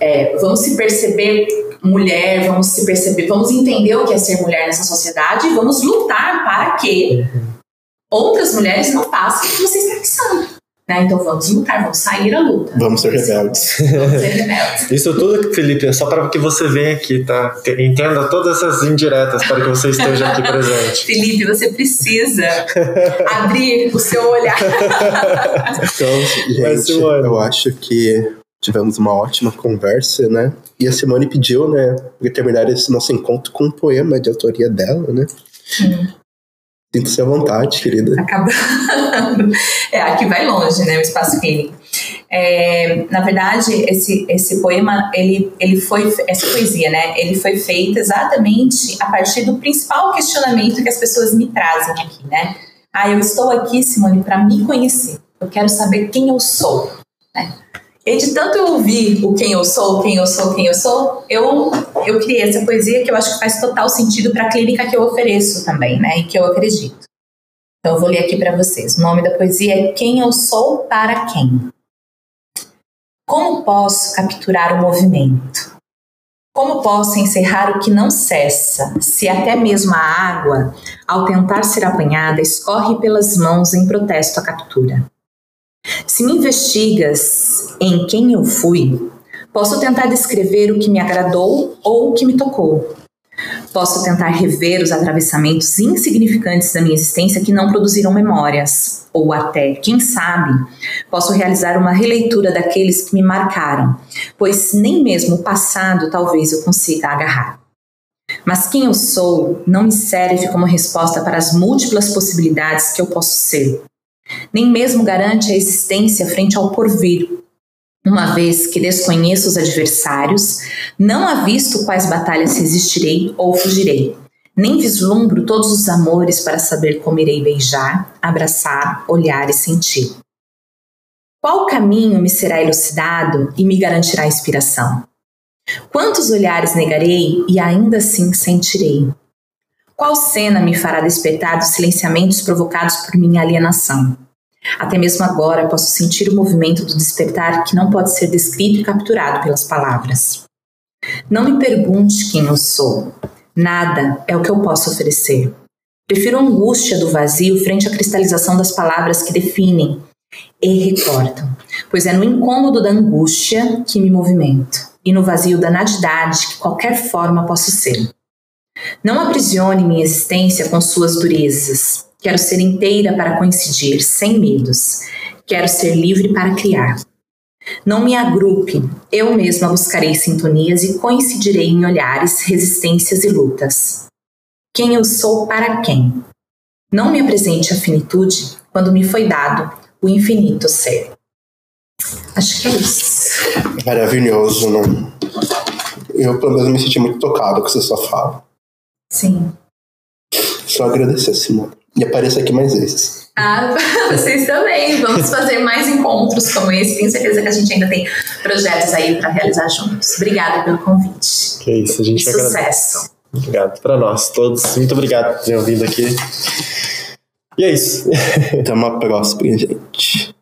É, vamos se perceber mulher, vamos se perceber, vamos entender o que é ser mulher nessa sociedade e vamos lutar para que outras mulheres não façam o que você está pensando. Né? Então vamos lutar, vamos sair à luta. Vamos ser rebeldes. Vamos ser rebeldes. Isso tudo, Felipe, é só para que você venha aqui, tá? Entenda todas essas indiretas para que você esteja aqui presente. Felipe, você precisa abrir o seu olhar. então, gente, eu acho que tivemos uma ótima conversa, né? E a Simone pediu, né, para terminar esse nosso encontro com um poema de autoria dela, né? Sim. Sinta-se à vontade, querida. Acabando. É, aqui vai longe, né? O espaço clínico. É, na verdade, esse, esse poema, ele, ele foi, essa poesia, né? Ele foi feita exatamente a partir do principal questionamento que as pessoas me trazem aqui, né? Ah, eu estou aqui, Simone, para me conhecer. Eu quero saber quem eu sou. E de tanto eu ouvir o quem eu sou, quem eu sou, quem eu sou, eu, eu criei essa poesia que eu acho que faz total sentido para a clínica que eu ofereço também, né? E que eu acredito. Então eu vou ler aqui para vocês. O nome da poesia é Quem eu sou para quem. Como posso capturar o movimento? Como posso encerrar o que não cessa, se até mesmo a água, ao tentar ser apanhada, escorre pelas mãos em protesto à captura? Se me investigas em quem eu fui, posso tentar descrever o que me agradou ou o que me tocou. Posso tentar rever os atravessamentos insignificantes da minha existência que não produziram memórias, ou até, quem sabe, posso realizar uma releitura daqueles que me marcaram, pois nem mesmo o passado talvez eu consiga agarrar. Mas quem eu sou não me serve como resposta para as múltiplas possibilidades que eu posso ser nem mesmo garante a existência frente ao porvir, uma vez que desconheço os adversários, não avisto quais batalhas resistirei ou fugirei, nem vislumbro todos os amores para saber como irei beijar, abraçar, olhar e sentir. Qual caminho me será elucidado e me garantirá inspiração? Quantos olhares negarei e ainda assim sentirei? Qual cena me fará despertar dos silenciamentos provocados por minha alienação? Até mesmo agora posso sentir o movimento do despertar que não pode ser descrito e capturado pelas palavras. Não me pergunte quem eu sou. Nada é o que eu posso oferecer. Prefiro a angústia do vazio frente à cristalização das palavras que definem e recortam, pois é no incômodo da angústia que me movimento e no vazio da nadidade que qualquer forma posso ser. Não aprisione minha existência com suas durezas. Quero ser inteira para coincidir, sem medos. Quero ser livre para criar. Não me agrupe, eu mesma buscarei sintonias e coincidirei em olhares, resistências e lutas. Quem eu sou para quem? Não me apresente a finitude quando me foi dado o infinito ser. Acho que é isso. Maravilhoso, não? Eu, pelo menos, me senti muito tocado com essa sua fala. Sim. Só agradecer, Simone. E apareça aqui mais vezes. Ah, vocês também. Vamos fazer mais encontros como esse. Tenho certeza que a gente ainda tem projetos aí para realizar juntos. Obrigada pelo convite. Que isso, a gente e Sucesso. Obrigado para nós todos. Muito obrigado por terem vindo aqui. E é isso. Até uma próxima, gente.